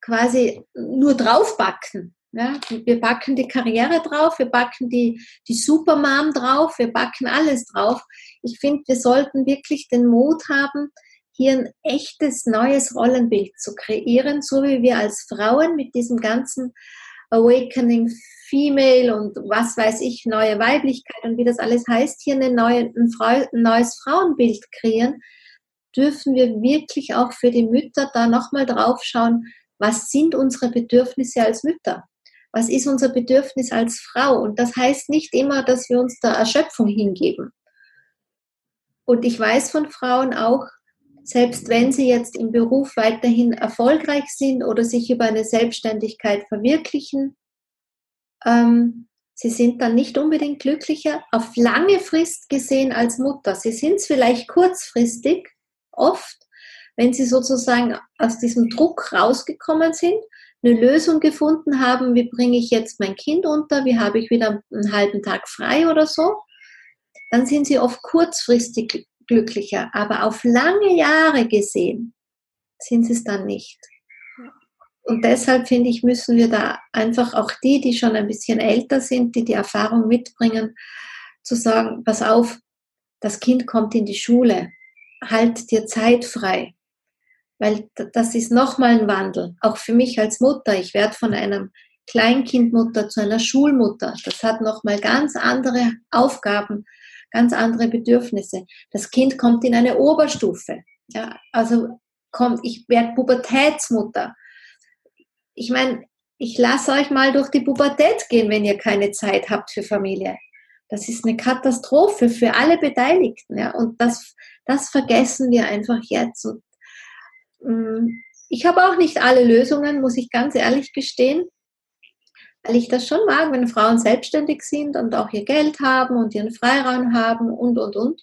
quasi nur draufbacken, ja, wir backen die Karriere drauf, wir backen die, die Supermom drauf, wir backen alles drauf. Ich finde, wir sollten wirklich den Mut haben, hier ein echtes neues Rollenbild zu kreieren, so wie wir als Frauen mit diesem ganzen Awakening Female und was weiß ich, neue Weiblichkeit und wie das alles heißt, hier neue, ein neues Frauenbild kreieren, dürfen wir wirklich auch für die Mütter da nochmal drauf schauen, was sind unsere Bedürfnisse als Mütter? Was ist unser Bedürfnis als Frau? Und das heißt nicht immer, dass wir uns der Erschöpfung hingeben. Und ich weiß von Frauen auch, selbst wenn sie jetzt im Beruf weiterhin erfolgreich sind oder sich über eine Selbstständigkeit verwirklichen, ähm, sie sind dann nicht unbedingt glücklicher auf lange Frist gesehen als Mutter. Sie sind es vielleicht kurzfristig, oft, wenn sie sozusagen aus diesem Druck rausgekommen sind eine Lösung gefunden haben, wie bringe ich jetzt mein Kind unter, wie habe ich wieder einen halben Tag frei oder so, dann sind sie oft kurzfristig glücklicher, aber auf lange Jahre gesehen sind sie es dann nicht. Und deshalb finde ich, müssen wir da einfach auch die, die schon ein bisschen älter sind, die die Erfahrung mitbringen, zu sagen, pass auf, das Kind kommt in die Schule, halt dir Zeit frei weil das ist nochmal ein Wandel, auch für mich als Mutter. Ich werde von einem Kleinkindmutter zu einer Schulmutter. Das hat nochmal ganz andere Aufgaben, ganz andere Bedürfnisse. Das Kind kommt in eine Oberstufe. Ja, also kommt, ich werde Pubertätsmutter. Ich meine, ich lasse euch mal durch die Pubertät gehen, wenn ihr keine Zeit habt für Familie. Das ist eine Katastrophe für alle Beteiligten. Ja? Und das, das vergessen wir einfach jetzt. Und ich habe auch nicht alle Lösungen, muss ich ganz ehrlich gestehen, weil ich das schon mag, wenn Frauen selbstständig sind und auch ihr Geld haben und ihren Freiraum haben und, und, und.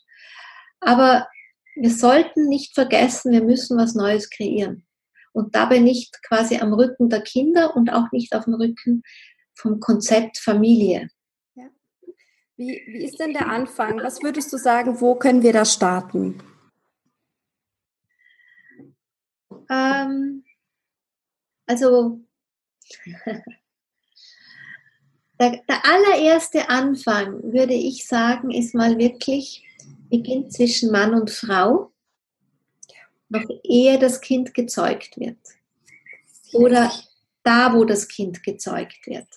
Aber wir sollten nicht vergessen, wir müssen was Neues kreieren. Und dabei nicht quasi am Rücken der Kinder und auch nicht auf dem Rücken vom Konzept Familie. Wie, wie ist denn der Anfang? Was würdest du sagen, wo können wir da starten? Ähm, also [LAUGHS] der, der allererste Anfang, würde ich sagen, ist mal wirklich, beginnt zwischen Mann und Frau, noch ehe das Kind gezeugt wird. Oder da, wo das Kind gezeugt wird.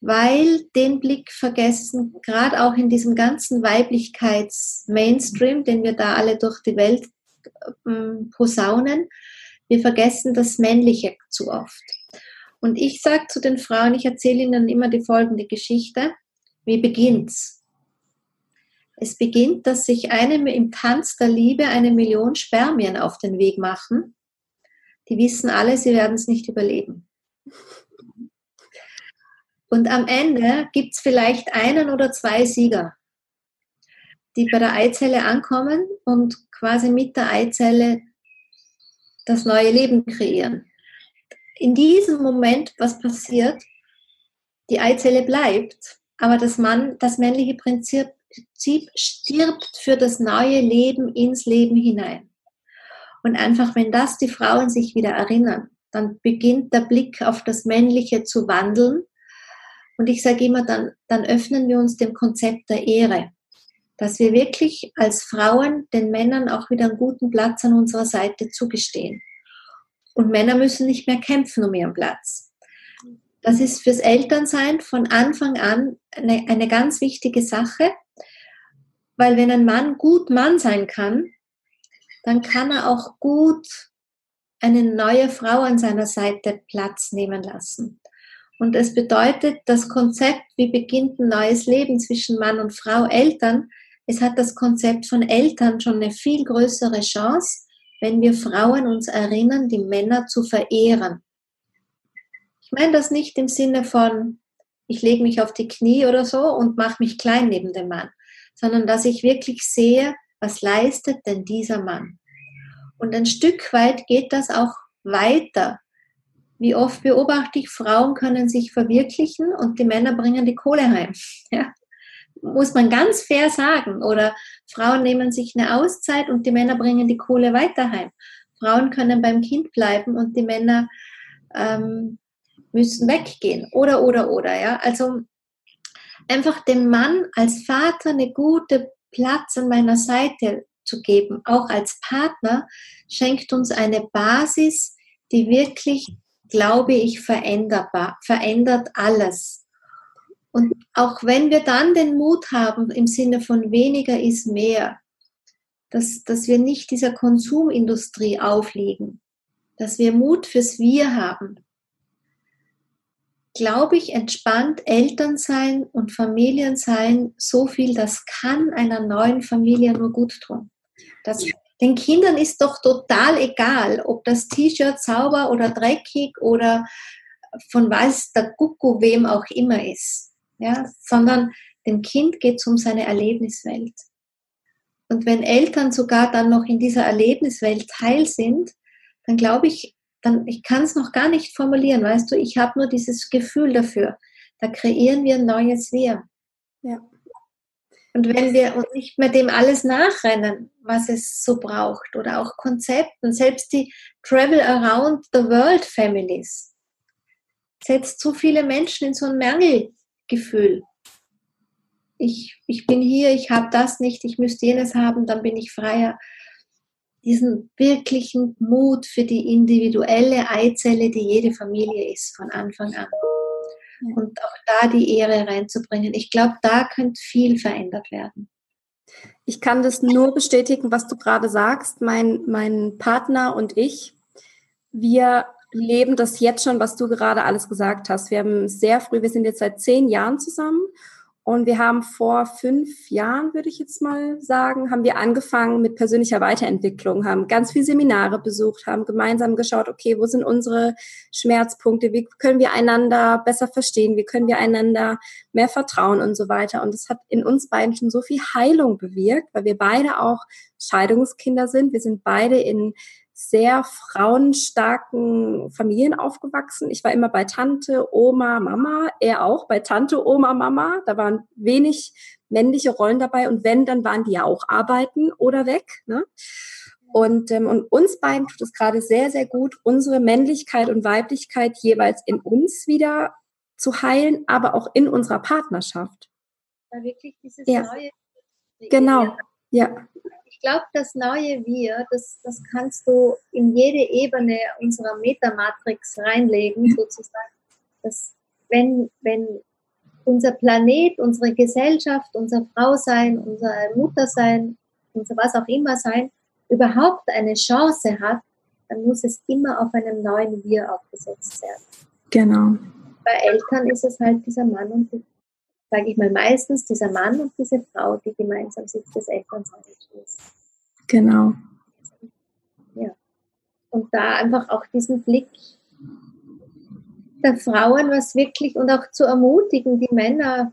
Weil den Blick vergessen, gerade auch in diesem ganzen Weiblichkeits-Mainstream, den wir da alle durch die Welt posaunen, wir vergessen das Männliche zu oft. Und ich sage zu den Frauen, ich erzähle ihnen immer die folgende Geschichte. Wie beginnt's? Es beginnt, dass sich einem im Tanz der Liebe eine Million Spermien auf den Weg machen. Die wissen alle, sie werden es nicht überleben. Und am Ende gibt es vielleicht einen oder zwei Sieger, die bei der Eizelle ankommen und quasi mit der Eizelle das neue Leben kreieren in diesem Moment, was passiert, die Eizelle bleibt, aber das, Mann, das männliche Prinzip stirbt für das neue Leben ins Leben hinein. Und einfach, wenn das die Frauen sich wieder erinnern, dann beginnt der Blick auf das Männliche zu wandeln. Und ich sage immer, dann, dann öffnen wir uns dem Konzept der Ehre, dass wir wirklich als Frauen den Männern auch wieder einen guten Platz an unserer Seite zugestehen. Und Männer müssen nicht mehr kämpfen um ihren Platz. Das ist fürs Elternsein von Anfang an eine, eine ganz wichtige Sache, weil wenn ein Mann gut Mann sein kann, dann kann er auch gut eine neue Frau an seiner Seite Platz nehmen lassen. Und es bedeutet, das Konzept, wie beginnt ein neues Leben zwischen Mann und Frau, Eltern, es hat das Konzept von Eltern schon eine viel größere Chance, wenn wir Frauen uns erinnern, die Männer zu verehren. Ich meine das nicht im Sinne von, ich lege mich auf die Knie oder so und mache mich klein neben dem Mann, sondern dass ich wirklich sehe, was leistet denn dieser Mann. Und ein Stück weit geht das auch weiter. Wie oft beobachte ich, Frauen können sich verwirklichen und die Männer bringen die Kohle heim. [LAUGHS] Ja? Muss man ganz fair sagen. Oder Frauen nehmen sich eine Auszeit und die Männer bringen die Kohle weiter heim. Frauen können beim Kind bleiben und die Männer ähm, müssen weggehen. Oder, oder, oder. Ja? Also einfach dem Mann als Vater eine gute Platz an meiner Seite zu geben, auch als Partner, schenkt uns eine Basis, die wirklich, glaube ich, veränderbar, verändert alles. Und auch wenn wir dann den Mut haben im Sinne von weniger ist mehr, dass, dass wir nicht dieser Konsumindustrie aufliegen, dass wir Mut fürs Wir haben, glaube ich, entspannt Eltern sein und Familien sein so viel, das kann einer neuen Familie nur gut tun. Das, den Kindern ist doch total egal, ob das T-Shirt sauber oder dreckig oder von weiß der Kuckuck wem auch immer ist ja, sondern dem Kind geht es um seine Erlebniswelt. Und wenn Eltern sogar dann noch in dieser Erlebniswelt Teil sind, dann glaube ich, dann, ich kann es noch gar nicht formulieren, weißt du, ich habe nur dieses Gefühl dafür. Da kreieren wir ein neues Wir. Ja. Und wenn wir uns nicht mehr dem alles nachrennen, was es so braucht, oder auch Konzepten, selbst die Travel Around the World Families, setzt so viele Menschen in so ein Mangel, Gefühl. Ich, ich bin hier, ich habe das nicht, ich müsste jenes haben, dann bin ich freier. Diesen wirklichen Mut für die individuelle Eizelle, die jede Familie ist, von Anfang an. Und auch da die Ehre reinzubringen. Ich glaube, da könnte viel verändert werden. Ich kann das nur bestätigen, was du gerade sagst. Mein, mein Partner und ich, wir leben das jetzt schon, was du gerade alles gesagt hast. Wir haben sehr früh, wir sind jetzt seit zehn Jahren zusammen Und wir haben vor fünf Jahren, würde ich jetzt mal sagen, haben wir angefangen mit persönlicher Weiterentwicklung, haben ganz viele Seminare besucht, haben gemeinsam geschaut, okay, wo sind unsere Schmerzpunkte, wie können wir einander besser verstehen, wie können wir einander mehr vertrauen und so weiter. Und es hat in uns beiden schon so viel Heilung bewirkt, weil wir beide auch Scheidungskinder sind. Wir sind beide in sehr frauenstarken Familien aufgewachsen. Ich war immer bei Tante, Oma, Mama, er auch bei Tante, Oma, Mama. Da waren wenig männliche Rollen dabei und wenn, dann waren die ja auch arbeiten oder weg. Ne? Und, ähm, und uns beiden tut es gerade sehr, sehr gut, unsere Männlichkeit und Weiblichkeit jeweils in uns wieder zu heilen, aber auch in unserer Partnerschaft. Da wirklich dieses ja. neue. Genau, ja glaube, das neue Wir, das, das kannst du in jede Ebene unserer Metamatrix reinlegen, sozusagen. Dass wenn, wenn unser Planet, unsere Gesellschaft, unser Frausein, unser Muttersein, unser was auch immer sein, überhaupt eine Chance hat, dann muss es immer auf einem neuen Wir aufgesetzt werden. Genau. Bei Eltern ist es halt dieser Mann und die, sage ich mal, meistens dieser Mann und diese Frau, die gemeinsam sich des Elternseins schließen. Genau. Ja. Und da einfach auch diesen Blick der Frauen, was wirklich und auch zu ermutigen, die Männer,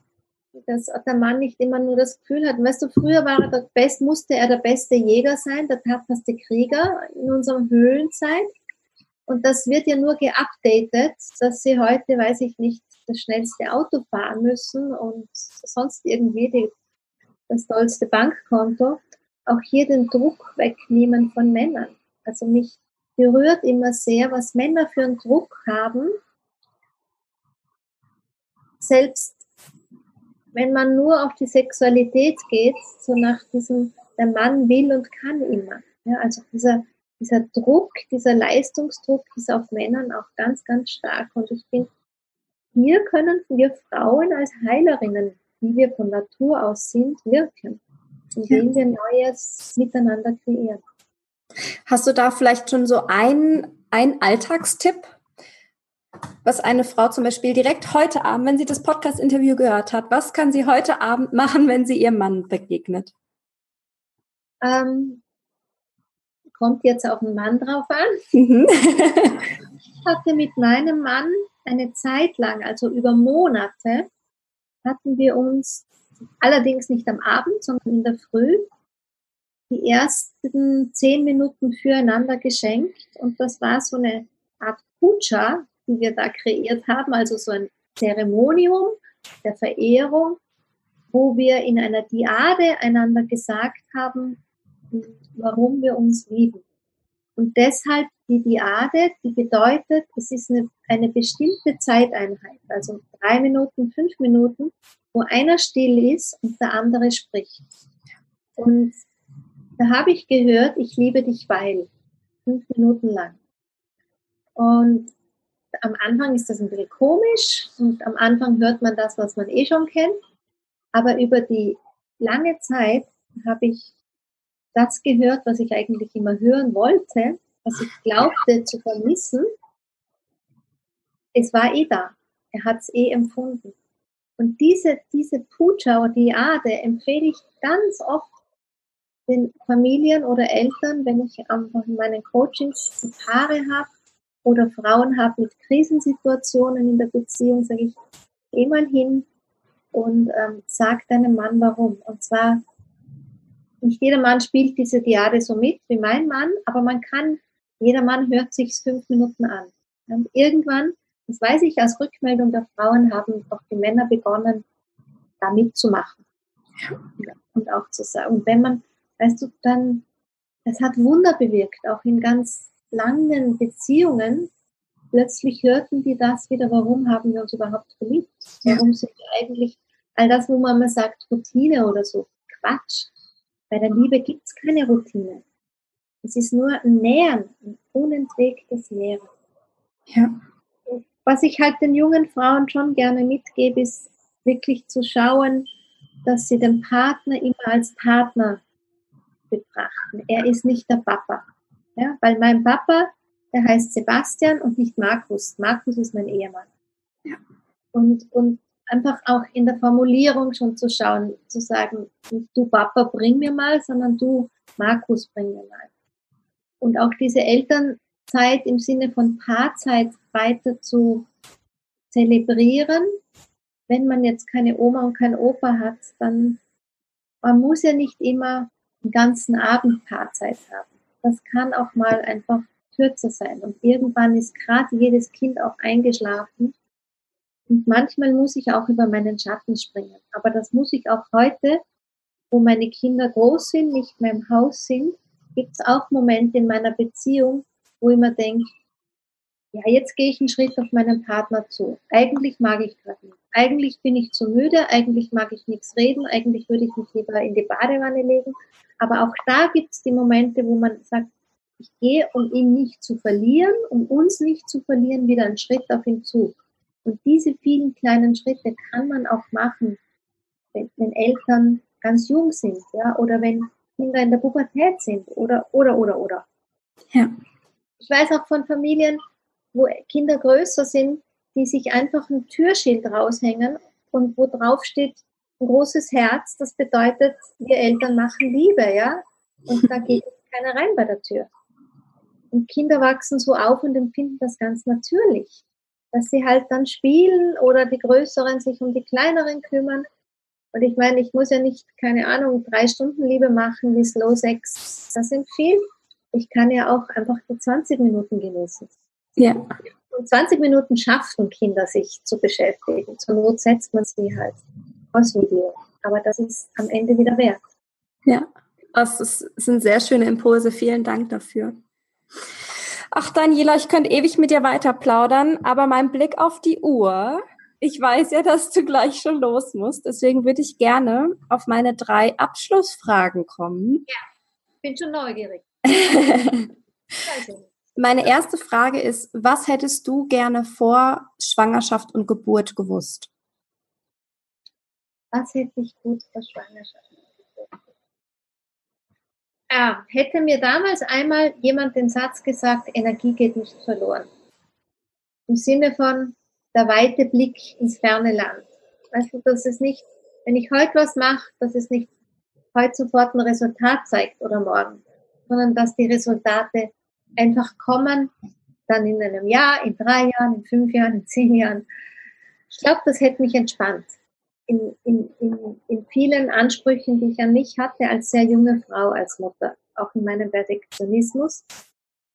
dass der Mann nicht immer nur das Gefühl hat, weißt du, früher war er der Best, musste er der beste Jäger sein, der tapferste Krieger in unserer Höhlenzeit. Und das wird ja nur geupdatet, dass sie heute, weiß ich nicht, das schnellste Auto fahren müssen und sonst irgendwie die, das tollste Bankkonto auch hier den Druck wegnehmen von Männern. Also mich berührt immer sehr, was Männer für einen Druck haben. Selbst wenn man nur auf die Sexualität geht, so nach diesem, der Mann will und kann immer. Ja, also dieser, dieser Druck, dieser Leistungsdruck ist auf Männern auch ganz, ganz stark. Und ich finde, hier können wir Frauen als Heilerinnen, wie wir von Natur aus sind, wirken indem wir Neues miteinander kreieren. Hast du da vielleicht schon so einen, einen Alltagstipp, was eine Frau zum Beispiel direkt heute Abend, wenn sie das Podcast-Interview gehört hat, was kann sie heute Abend machen, wenn sie ihrem Mann begegnet? Ähm, kommt jetzt auf den Mann drauf an. Mhm. ich hatte mit meinem Mann eine Zeit lang, also über Monate, hatten wir uns allerdings nicht am Abend, sondern in der Früh, die ersten zehn Minuten füreinander geschenkt. Und das war so eine Art Puja, die wir da kreiert haben, also so ein Zeremonium der Verehrung, wo wir in einer Diade einander gesagt haben, warum wir uns lieben. Und deshalb die Diade, die bedeutet, es ist eine, eine bestimmte Zeiteinheit, also drei Minuten, fünf Minuten, wo einer still ist und der andere spricht. Und da habe ich gehört, ich liebe dich, weil fünf Minuten lang. Und am Anfang ist das ein bisschen komisch und am Anfang hört man das, was man eh schon kennt. Aber über die lange Zeit habe ich das gehört, was ich eigentlich immer hören wollte, was ich glaubte zu vermissen. Es war eh da. Er hat es eh empfunden. Und diese, diese Puja oder Diade empfehle ich ganz oft den Familien oder Eltern, wenn ich einfach in meinen Coachings Paare habe oder Frauen habe mit Krisensituationen in der Beziehung, sage ich, geh mal hin und ähm, sag deinem Mann warum. Und zwar, nicht jeder Mann spielt diese Diade so mit wie mein Mann, aber man kann, jeder Mann hört sich fünf Minuten an. Und irgendwann das weiß ich als Rückmeldung der Frauen, haben auch die Männer begonnen, da mitzumachen. Und auch zu sagen, und wenn man, weißt du, dann, es hat Wunder bewirkt, auch in ganz langen Beziehungen. Plötzlich hörten die das wieder, warum haben wir uns überhaupt verliebt? Warum sind wir eigentlich, all das, wo man mal sagt, Routine oder so, Quatsch. Bei der Liebe gibt es keine Routine. Es ist nur ein Nähern, ein unentwegtes Nähren. Ja was ich halt den jungen Frauen schon gerne mitgebe, ist wirklich zu schauen, dass sie den Partner immer als Partner betrachten. Er ist nicht der Papa. Ja? Weil mein Papa, der heißt Sebastian und nicht Markus. Markus ist mein Ehemann. Ja. Und, und einfach auch in der Formulierung schon zu schauen, zu sagen, nicht du Papa, bring mir mal, sondern du Markus, bring mir mal. Und auch diese Elternzeit im Sinne von Paarzeit weiter zu zelebrieren. Wenn man jetzt keine Oma und kein Opa hat, dann man muss ja nicht immer den ganzen Abend Paarzeit haben. Das kann auch mal einfach kürzer sein. Und irgendwann ist gerade jedes Kind auch eingeschlafen. Und manchmal muss ich auch über meinen Schatten springen. Aber das muss ich auch heute, wo meine Kinder groß sind, nicht mehr im Haus sind, gibt es auch Momente in meiner Beziehung, wo ich mir denke, ja, jetzt gehe ich einen Schritt auf meinen Partner zu. Eigentlich mag ich gerade nicht. Eigentlich bin ich zu müde, eigentlich mag ich nichts reden, eigentlich würde ich mich lieber in die Badewanne legen. Aber auch da gibt es die Momente, wo man sagt, ich gehe, um ihn nicht zu verlieren, um uns nicht zu verlieren, wieder einen Schritt auf ihn zu. Und diese vielen kleinen Schritte kann man auch machen, wenn, wenn Eltern ganz jung sind, ja, oder wenn Kinder in der Pubertät sind, oder, oder, oder, oder. Ja. Ich weiß auch von Familien, wo Kinder größer sind, die sich einfach ein Türschild raushängen und wo drauf steht, ein großes Herz, das bedeutet, wir Eltern machen Liebe, ja. Und da geht [LAUGHS] keiner rein bei der Tür. Und Kinder wachsen so auf und empfinden das ganz natürlich, dass sie halt dann spielen oder die Größeren sich um die Kleineren kümmern. Und ich meine, ich muss ja nicht, keine Ahnung, drei Stunden Liebe machen wie Slow Sex. Das sind viel. Ich kann ja auch einfach die 20 Minuten genießen. Ja. Und 20 Minuten schaffen Kinder, sich zu beschäftigen. Zur Not setzt man sie halt aus Video. Aber das ist am Ende wieder wert. Ja, das sind sehr schöne Impulse. Vielen Dank dafür. Ach, Daniela, ich könnte ewig mit dir weiter plaudern, aber mein Blick auf die Uhr, ich weiß ja, dass du gleich schon los musst, deswegen würde ich gerne auf meine drei Abschlussfragen kommen. Ja, bin schon neugierig. [LAUGHS] meine erste Frage ist, was hättest du gerne vor Schwangerschaft und Geburt gewusst? Was hätte ich gut vor Schwangerschaft? Ah, hätte mir damals einmal jemand den Satz gesagt, Energie geht nicht verloren. Im Sinne von der weite Blick ins ferne Land. Du, dass es nicht, wenn ich heute was mache, dass es nicht heute sofort ein Resultat zeigt oder morgen, sondern dass die Resultate einfach kommen, dann in einem Jahr, in drei Jahren, in fünf Jahren, in zehn Jahren. Ich glaube, das hätte mich entspannt in, in, in, in vielen Ansprüchen, die ich an mich hatte als sehr junge Frau, als Mutter, auch in meinem Perfektionismus,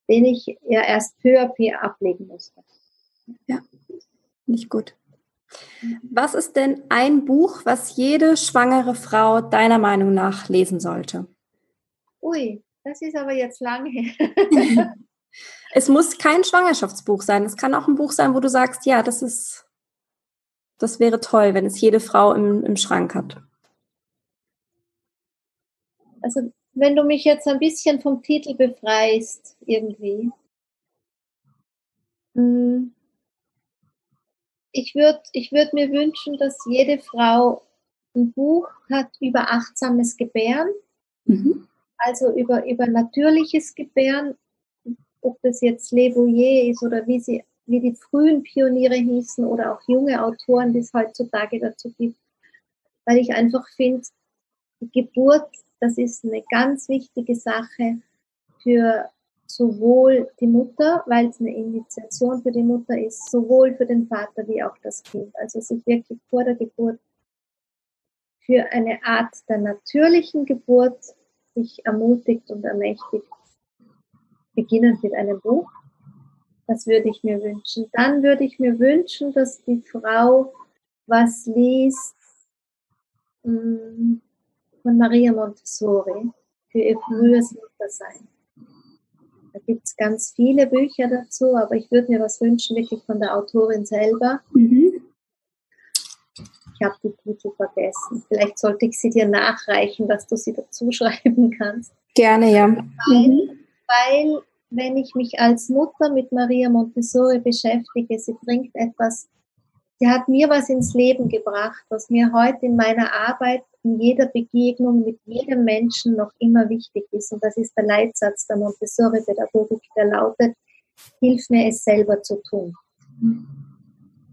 den ich ja erst peu à peu ablegen musste. Nicht gut. Was ist denn ein Buch, was jede schwangere Frau deiner Meinung nach lesen sollte? Ui, das ist aber jetzt lange her. [LAUGHS] es muss kein Schwangerschaftsbuch sein. Es kann auch ein Buch sein, wo du sagst, ja, das ist das wäre toll, wenn es jede Frau im, im Schrank hat. Also wenn du mich jetzt ein bisschen vom Titel befreist, irgendwie. Hm, ich würde ich würd mir wünschen, dass jede Frau ein Buch hat über achtsames Gebären, mhm. also über, über natürliches Gebären, ob das jetzt Le Boyer ist oder wie sie wie die frühen Pioniere hießen oder auch junge Autoren, die es heutzutage dazu gibt. Weil ich einfach finde, die Geburt, das ist eine ganz wichtige Sache für sowohl die Mutter, weil es eine Initiation für die Mutter ist, sowohl für den Vater wie auch das Kind. Also sich wirklich vor der Geburt für eine Art der natürlichen Geburt sich ermutigt und ermächtigt, beginnend mit einem Buch das würde ich mir wünschen. Dann würde ich mir wünschen, dass die Frau was liest hm, von Maria Montessori für ihr frühes Muttersein. Da gibt es ganz viele Bücher dazu, aber ich würde mir was wünschen, wirklich von der Autorin selber. Mhm. Ich habe die Titel vergessen. Vielleicht sollte ich sie dir nachreichen, dass du sie dazu schreiben kannst. Gerne, ja. Weil, mhm. weil wenn ich mich als Mutter mit Maria Montessori beschäftige. Sie bringt etwas, sie hat mir was ins Leben gebracht, was mir heute in meiner Arbeit, in jeder Begegnung mit jedem Menschen noch immer wichtig ist. Und das ist der Leitsatz der Montessori-Pädagogik, der lautet, hilf mir es selber zu tun.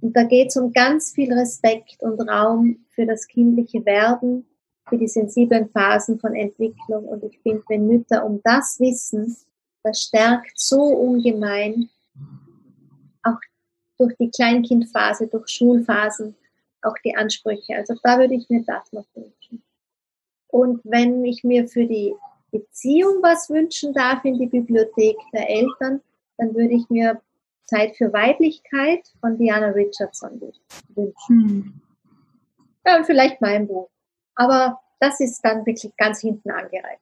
Und da geht es um ganz viel Respekt und Raum für das kindliche Werden, für die sensiblen Phasen von Entwicklung. Und ich finde, wenn Mütter um das wissen, das stärkt so ungemein, durch die Kleinkindphase, durch Schulphasen, auch die Ansprüche. Also da würde ich mir das noch wünschen. Und wenn ich mir für die Beziehung was wünschen darf in die Bibliothek der Eltern, dann würde ich mir Zeit für Weiblichkeit von Diana Richardson wünschen. Hm. Ja, und vielleicht mein Buch. Aber das ist dann wirklich ganz hinten angereiht.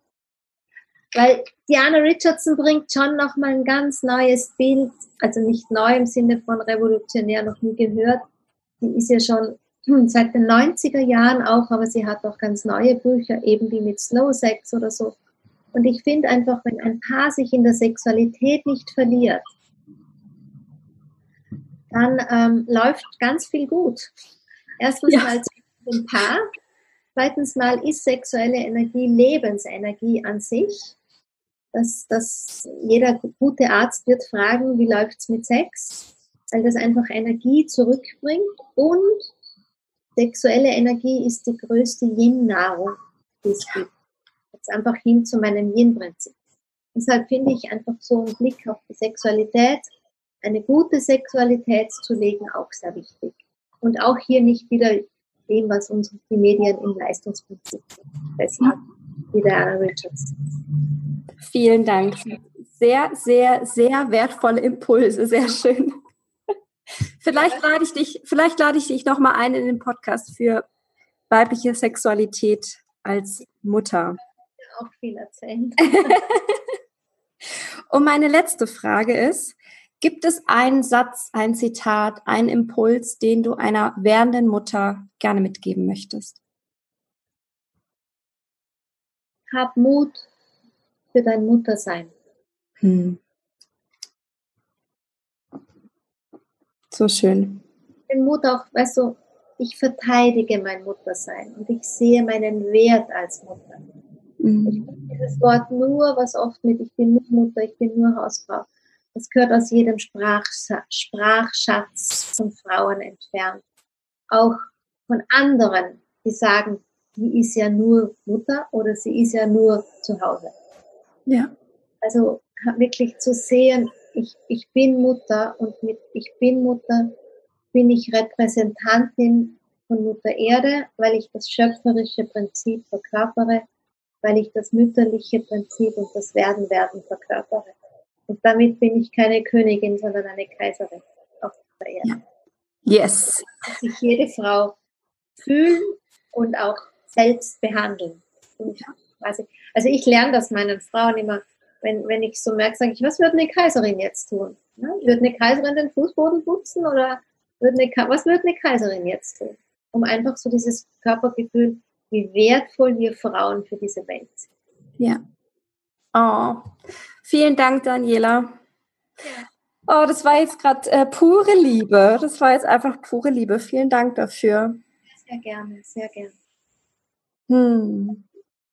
Weil Diana Richardson bringt schon nochmal ein ganz neues Bild, also nicht neu im Sinne von revolutionär, noch nie gehört. Die ist ja schon [CLEARS THROAT] seit den 90er Jahren auch, aber sie hat auch ganz neue Bücher, eben wie mit Slow Sex oder so. Und ich finde einfach, wenn ein Paar sich in der Sexualität nicht verliert, dann ähm, läuft ganz viel gut. Erstens ja. mal zum Paar, zweitens mal ist sexuelle Energie Lebensenergie an sich. Dass, dass jeder gute Arzt wird fragen, wie läuft es mit Sex, weil das einfach Energie zurückbringt und sexuelle Energie ist die größte Yin-Nahrung, die es gibt. Jetzt einfach hin zu meinem Yin-Prinzip. Deshalb finde ich einfach so einen Blick auf die Sexualität eine gute Sexualität zu legen, auch sehr wichtig. Und auch hier nicht wieder dem, was uns die Medien im Leistungsprinzip festhalten, wie Anna Richards. Vielen Dank. Sehr, sehr, sehr wertvolle Impulse. Sehr schön. Vielleicht lade ich dich, vielleicht lade ich dich noch mal ein in den Podcast für weibliche Sexualität als Mutter. Auch viel erzählen. [LAUGHS] Und meine letzte Frage ist, Gibt es einen Satz, ein Zitat, einen Impuls, den du einer werdenden Mutter gerne mitgeben möchtest? Hab Mut für dein Muttersein. Hm. So schön. Den Mut auch, weißt du, ich verteidige mein Muttersein und ich sehe meinen Wert als Mutter. Mhm. Ich finde dieses Wort nur, was oft mit ich bin nur Mutter, ich bin nur Hausfrau das gehört aus jedem Sprachschatz von Frauen entfernt. Auch von anderen, die sagen, die ist ja nur Mutter oder sie ist ja nur zu Hause. Ja. Also wirklich zu sehen, ich, ich bin Mutter und mit ich bin Mutter bin ich Repräsentantin von Mutter Erde, weil ich das schöpferische Prinzip verkörpere, weil ich das mütterliche Prinzip und das Werden-Werden verkörpere. Und damit bin ich keine Königin, sondern eine Kaiserin auf der Erde. Yes. Dass sich jede Frau fühlen und auch selbst behandeln. Also, also ich lerne das meinen Frauen immer, wenn, wenn ich so merke, sage ich, was würde eine Kaiserin jetzt tun? Ne? Würde eine Kaiserin den Fußboden putzen oder würde eine, was würde eine Kaiserin jetzt tun? Um einfach so dieses Körpergefühl, wie wertvoll wir Frauen für diese Welt sind. Ja. Oh, vielen Dank, Daniela. Oh, das war jetzt gerade äh, pure Liebe. Das war jetzt einfach pure Liebe. Vielen Dank dafür. Sehr gerne, sehr gerne. Hm.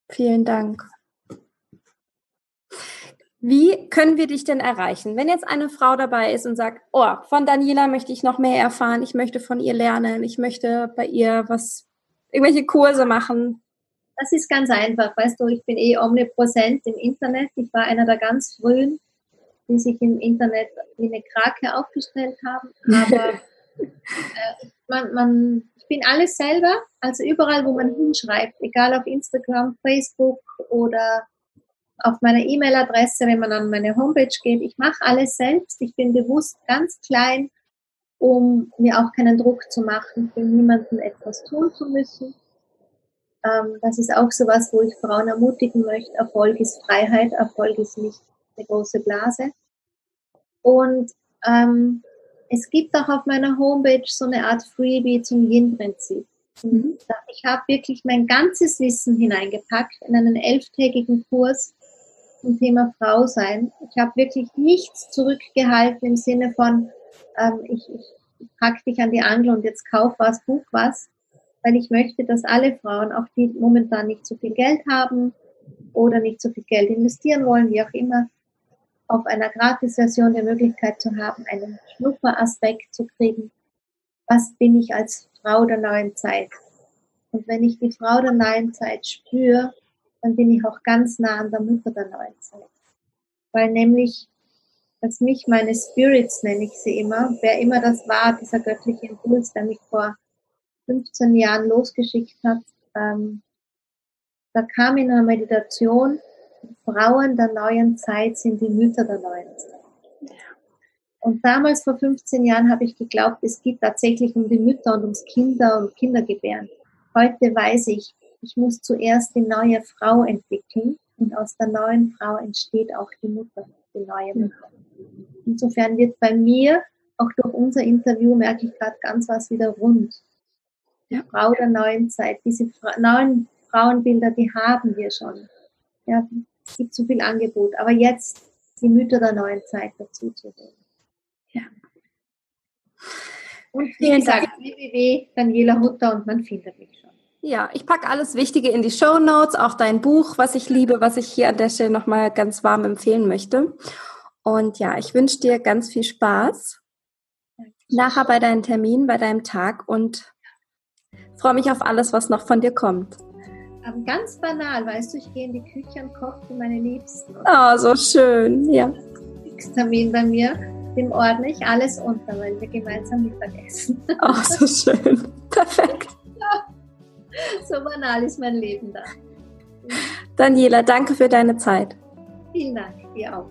Vielen Dank. Wie können wir dich denn erreichen? Wenn jetzt eine Frau dabei ist und sagt, oh, von Daniela möchte ich noch mehr erfahren, ich möchte von ihr lernen, ich möchte bei ihr was, irgendwelche Kurse machen, das ist ganz einfach. Weißt du, ich bin eh omnipräsent im Internet. Ich war einer der ganz frühen, die sich im Internet wie eine Krake aufgestellt haben. Aber [LAUGHS] äh, man, man, bin alles selber. Also überall, wo man hinschreibt, egal auf Instagram, Facebook oder auf meiner E-Mail-Adresse, wenn man an meine Homepage geht. Ich mache alles selbst. Ich bin bewusst ganz klein, um mir auch keinen Druck zu machen, für niemanden etwas tun zu müssen. Ähm, das ist auch so was, wo ich Frauen ermutigen möchte. Erfolg ist Freiheit, Erfolg ist nicht eine große Blase. Und ähm, es gibt auch auf meiner Homepage so eine Art Freebie zum Yin-Prinzip. Mhm. Ich habe wirklich mein ganzes Wissen hineingepackt in einen elftägigen Kurs zum Thema Frau sein. Ich habe wirklich nichts zurückgehalten im Sinne von, ähm, ich, ich, ich pack dich an die Angel und jetzt kauf was, buch was, weil ich möchte, dass alle Frauen, auch die momentan nicht so viel Geld haben oder nicht so viel Geld investieren wollen, wie auch immer, auf einer Gratis-Version die Möglichkeit zu haben, einen Schnupperaspekt zu kriegen was bin ich als Frau der neuen Zeit. Und wenn ich die Frau der neuen Zeit spüre, dann bin ich auch ganz nah an der Mutter der neuen Zeit. Weil nämlich, dass mich meine Spirits, nenne ich sie immer, wer immer das war, dieser göttliche Impuls, der mich vor 15 Jahren losgeschickt hat, ähm, da kam in einer Meditation, Frauen der neuen Zeit sind die Mütter der neuen Zeit. Und damals vor 15 Jahren habe ich geglaubt, es geht tatsächlich um die Mütter und ums Kinder und Kindergebären. Heute weiß ich, ich muss zuerst die neue Frau entwickeln und aus der neuen Frau entsteht auch die Mutter, die neue Mutter. Insofern wird bei mir, auch durch unser Interview, merke ich gerade ganz was wieder rund. Die Frau der neuen Zeit, diese neuen Frauenbilder, die haben wir schon. Ja, es gibt zu viel Angebot. Aber jetzt die Mütter der neuen Zeit dazu zu holen. Ja. Und wie gesagt, www. Daniela Hutter und man findet mich schon. Ja, ich packe alles Wichtige in die Show Notes, auch dein Buch, was ich liebe, was ich hier an der Stelle nochmal ganz warm empfehlen möchte. Und ja, ich wünsche dir ganz viel Spaß nachher bei deinem Termin, bei deinem Tag und freue mich auf alles, was noch von dir kommt. Aber ganz banal, weißt du, ich gehe in die Küche und koche für meine Liebsten. Oh, so schön, ja. Termin bei mir, dem ordne ich alles unter, weil wir gemeinsam Mittagessen. Oh, [LAUGHS] so schön. Perfekt. So banal ist mein Leben da. Daniela, danke für deine Zeit. Vielen Dank, dir auch.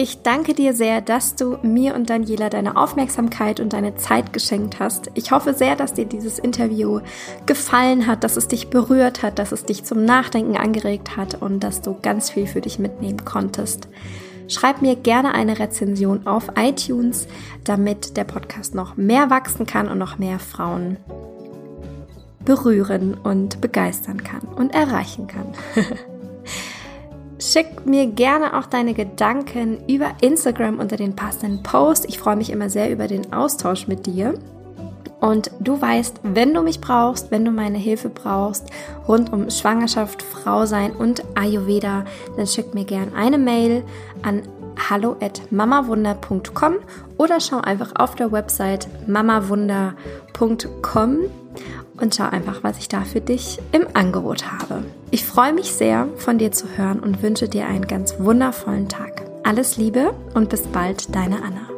Ich danke dir sehr, dass du mir und Daniela deine Aufmerksamkeit und deine Zeit geschenkt hast. Ich hoffe sehr, dass dir dieses Interview gefallen hat, dass es dich berührt hat, dass es dich zum Nachdenken angeregt hat und dass du ganz viel für dich mitnehmen konntest. Schreib mir gerne eine Rezension auf iTunes, damit der Podcast noch mehr wachsen kann und noch mehr Frauen berühren und begeistern kann und erreichen kann. [LAUGHS] Schick mir gerne auch deine Gedanken über Instagram unter den passenden Post. Ich freue mich immer sehr über den Austausch mit dir. Und du weißt, wenn du mich brauchst, wenn du meine Hilfe brauchst, rund um Schwangerschaft, Frau sein und Ayurveda, dann schick mir gerne eine Mail an hallo at mamawunder.com oder schau einfach auf der Website mamawunder.com und schau einfach, was ich da für dich im Angebot habe. Ich freue mich sehr, von dir zu hören und wünsche dir einen ganz wundervollen Tag. Alles Liebe und bis bald, deine Anna.